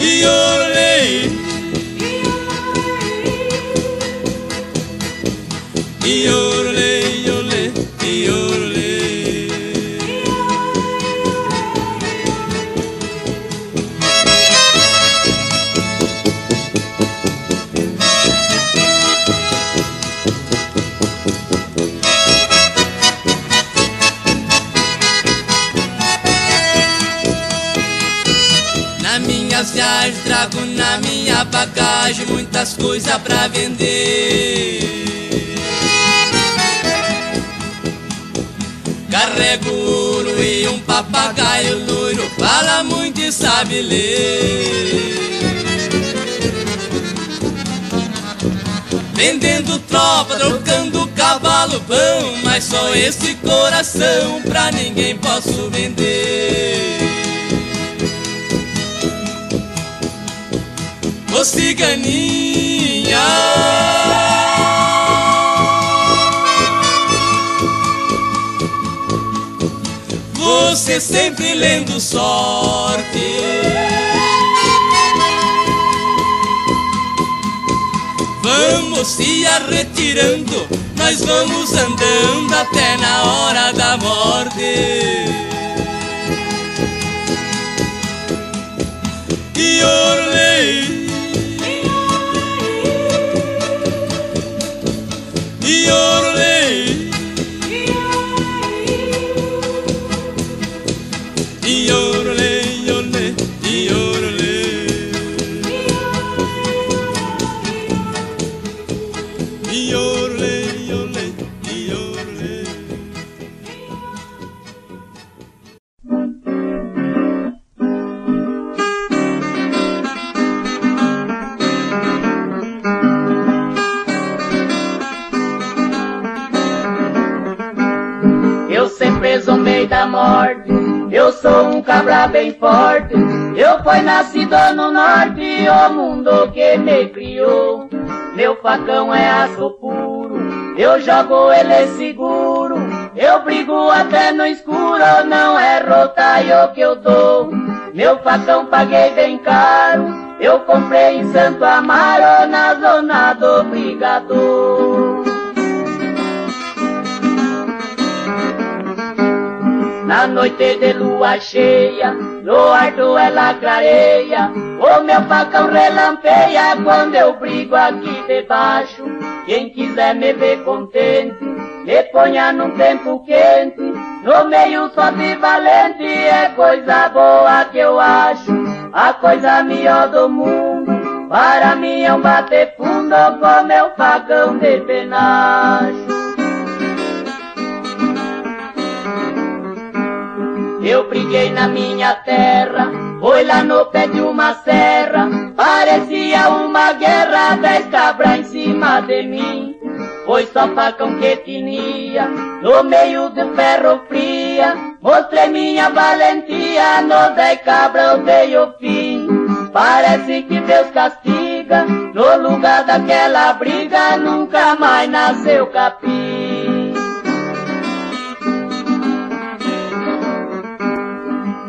E olhei. E olhei, na minha bagagem muitas coisas pra vender. Carrego ouro e um papagaio loiro, fala muito e sabe ler. Vendendo tropa, trocando cavalo pão, mas só esse coração pra ninguém posso vender. Ciganinha. Você sempre lendo sorte. Vamos se arretirando Nós vamos andando até na hora da morte. E olhei E jogo ele seguro, eu brigo até no escuro, não é rotaio que eu dou. Meu facão paguei bem caro, eu comprei em Santo Amaro, na zona do Brigador. Na noite de lua cheia, no alto ela clareia, o meu facão relampeia quando eu brigo aqui debaixo. Quem quiser me ver contente, me ponha num tempo quente, no meio só de valente, é coisa boa que eu acho, a coisa melhor do mundo. Para mim é um bater fundo com meu facão de penacho. Eu briguei na minha terra, foi lá no pé de uma serra, parecia uma guerra, dez cabras em cima de mim. Foi só facão que tinha, no meio de ferro fria, mostrei minha valentia, no dez cabras eu dei o fim. Parece que Deus castiga, no lugar daquela briga, nunca mais nasceu capim.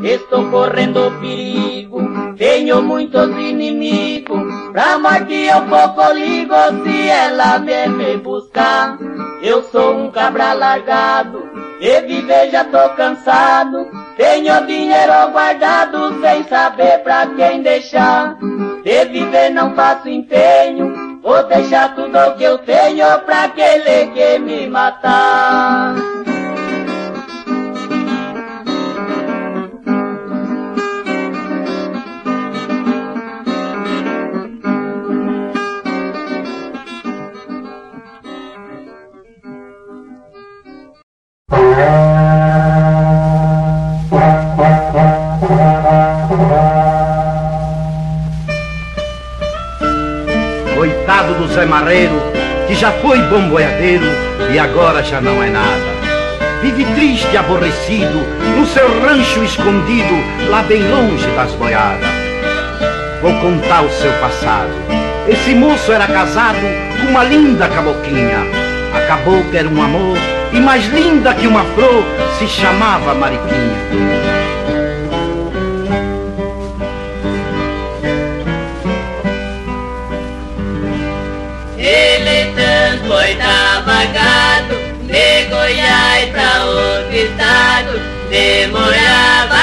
Estou correndo perigo, tenho muitos inimigos. Pra morte eu pouco ligo se ela me, me buscar. Eu sou um cabra largado, e viver já tô cansado. Tenho dinheiro guardado sem saber pra quem deixar. De viver não faço empenho, vou deixar tudo o que eu tenho pra aquele que me matar. Que já foi bom boiadeiro e agora já não é nada. Vive triste e aborrecido no seu rancho escondido, lá bem longe das boiadas. Vou contar o seu passado. Esse moço era casado com uma linda caboquinha. Acabou que era um amor e mais linda que uma flor se chamava Mariquinha. Tanto oitava gado, de Goiás pra outro estado, demorava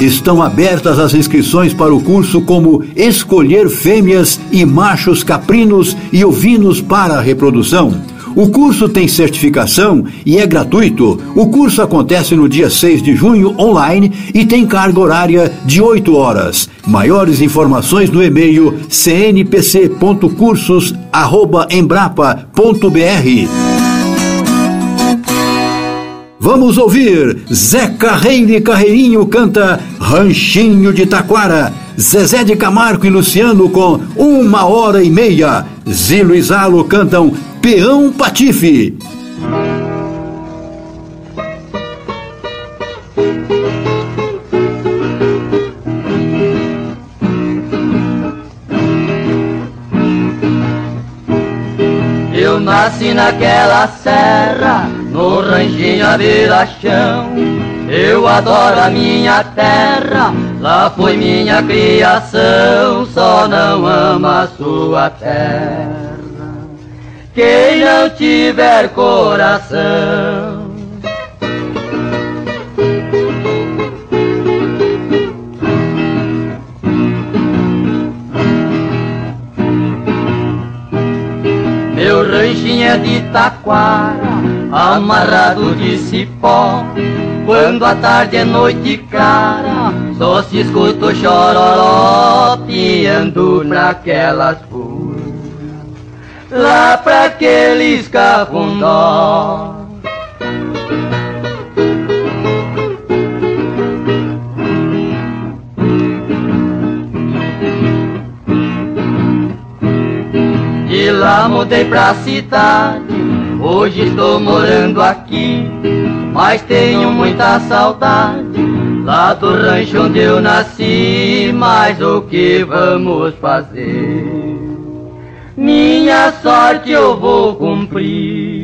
Estão abertas as inscrições para o curso como Escolher Fêmeas e Machos Caprinos e Ovinos para a Reprodução. O curso tem certificação e é gratuito. O curso acontece no dia 6 de junho online e tem carga horária de 8 horas. Maiores informações no e-mail cnpc.cursos@embrapa.br. Vamos ouvir Zé Carreiro e Carreirinho canta Ranchinho de Taquara. Zezé de Camargo e Luciano com Uma Hora e Meia. Zilo e Zalo cantam Peão Patife. Nasci naquela serra, no ranchinho à beira-chão. Eu adoro a minha terra, lá foi minha criação. Só não ama a sua terra quem não tiver coração. É de taquara, amarrado de cipó. Quando a tarde é noite clara, só se escuta o chororó piando naquelas ruas. Lá pra aqueles cafundó. Lá mudei pra cidade, hoje estou morando aqui. Mas tenho muita saudade lá do rancho onde eu nasci. Mas o que vamos fazer? Minha sorte eu vou cumprir.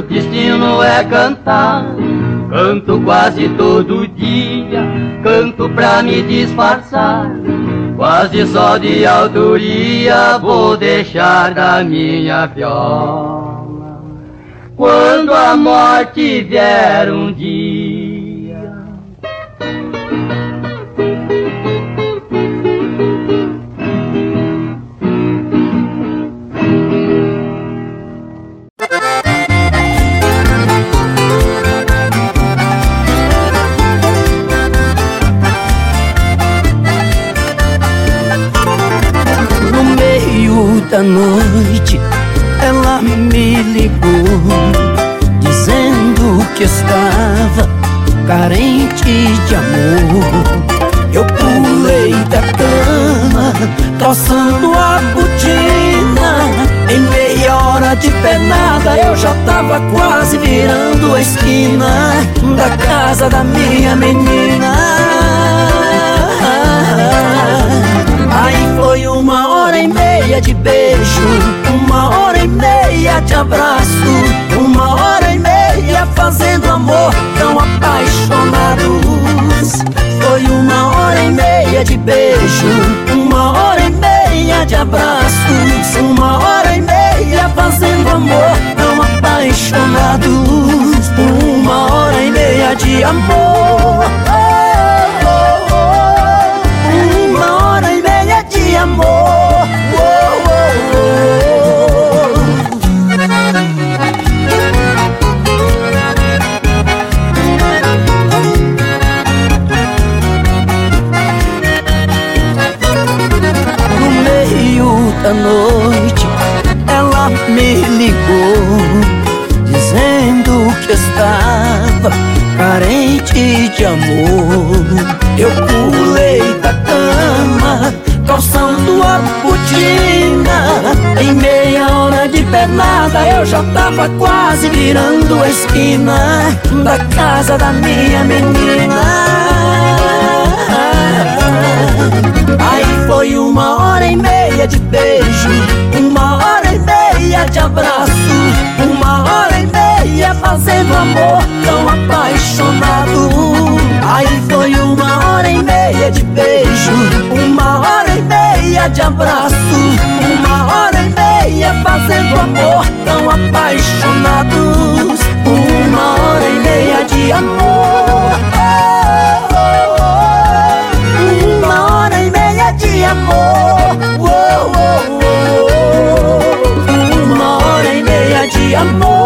Meu destino é cantar, canto quase todo dia, canto pra me disfarçar. Quase só de autoria vou deixar da minha viola. Quando a morte vier um dia. Da noite ela me ligou Dizendo que estava carente de amor. Eu pulei da cama, troçando a botina Em meia hora de pernada eu já tava quase virando a esquina Da casa da minha menina. Aí foi uma hora e meia de beijo, uma hora e meia de abraço, uma hora e meia fazendo amor tão apaixonados. Foi uma hora e meia de beijo, uma hora e meia de abraços, uma hora e meia fazendo amor tão apaixonados. Uma hora e meia de amor. Uma hora e meia de amor. Da noite ela me ligou dizendo que estava carente de amor. Eu pulei da cama, calçando a botina. Em meia hora de pernada eu já tava quase virando a esquina da casa da minha menina. Aí foi uma hora e meia de beijo, uma hora e meia de abraço, uma hora e meia fazendo amor tão apaixonado. Aí foi uma hora e meia de beijo, uma hora e meia de abraço, uma hora e meia fazendo amor tão apaixonados, uma hora e meia de amor. Meia de amor Uma hora e meia de amor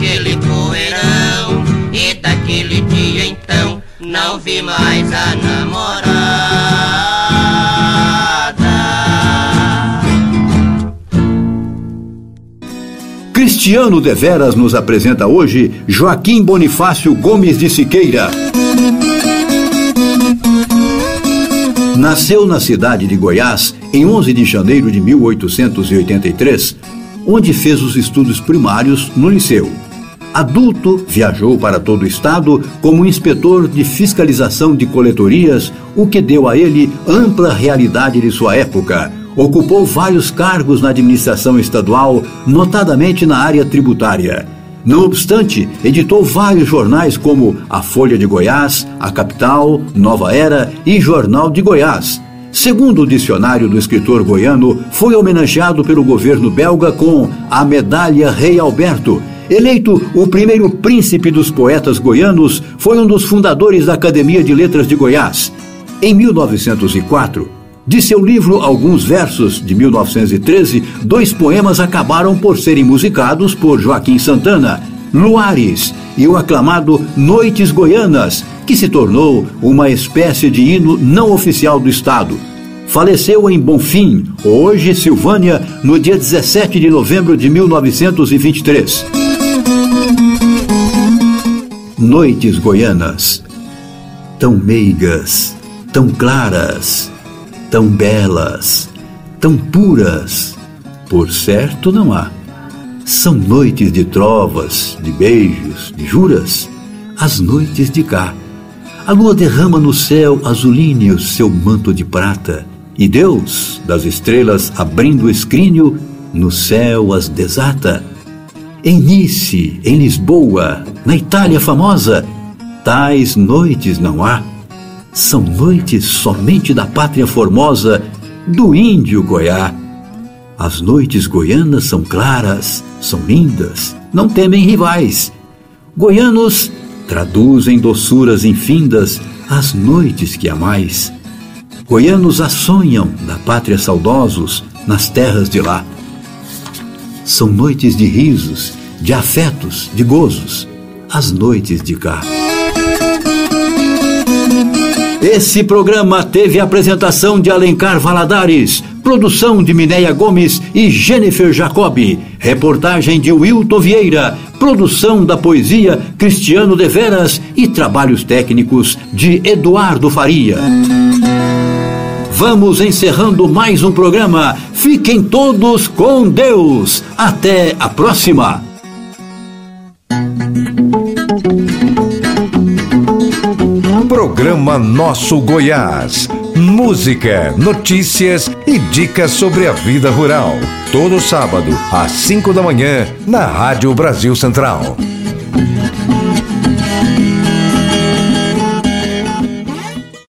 foi aquele poeirão. E daquele dia então, não vi mais a namorada. Cristiano Deveras nos apresenta hoje Joaquim Bonifácio Gomes de Siqueira. Nasceu na cidade de Goiás em 11 de janeiro de 1883, onde fez os estudos primários no liceu. Adulto, viajou para todo o estado como inspetor de fiscalização de coletorias, o que deu a ele ampla realidade de sua época. Ocupou vários cargos na administração estadual, notadamente na área tributária. Não obstante, editou vários jornais como A Folha de Goiás, A Capital, Nova Era e Jornal de Goiás. Segundo o dicionário do escritor goiano, foi homenageado pelo governo belga com a Medalha Rei Alberto. Eleito o primeiro príncipe dos poetas goianos, foi um dos fundadores da Academia de Letras de Goiás. Em 1904, de seu livro Alguns Versos, de 1913, dois poemas acabaram por serem musicados por Joaquim Santana, Luares e o aclamado Noites Goianas, que se tornou uma espécie de hino não oficial do Estado. faleceu em Bonfim, hoje Silvânia, no dia 17 de novembro de 1923. Noites goianas, tão meigas, tão claras, tão belas, tão puras, por certo não há. São noites de trovas, de beijos, de juras, as noites de cá. A lua derrama no céu azulíneo seu manto de prata, e Deus, das estrelas abrindo o escrínio, no céu as desata. Em Nice, em Lisboa, na Itália famosa, tais noites não há. São noites somente da pátria formosa, do índio Goiá. As noites goianas são claras, são lindas, não temem rivais. Goianos traduzem doçuras infindas as noites que amais. Goianos a sonham da pátria saudosos nas terras de lá. São noites de risos, de afetos, de gozos, as noites de cá. Esse programa teve a apresentação de Alencar Valadares, produção de Minéia Gomes e Jennifer Jacobi, reportagem de Wilton Vieira, produção da poesia Cristiano Deveras e trabalhos técnicos de Eduardo Faria. Vamos encerrando mais um programa. Fiquem todos com Deus. Até a próxima. Programa Nosso Goiás. Música, notícias e dicas sobre a vida rural. Todo sábado, às 5 da manhã, na Rádio Brasil Central.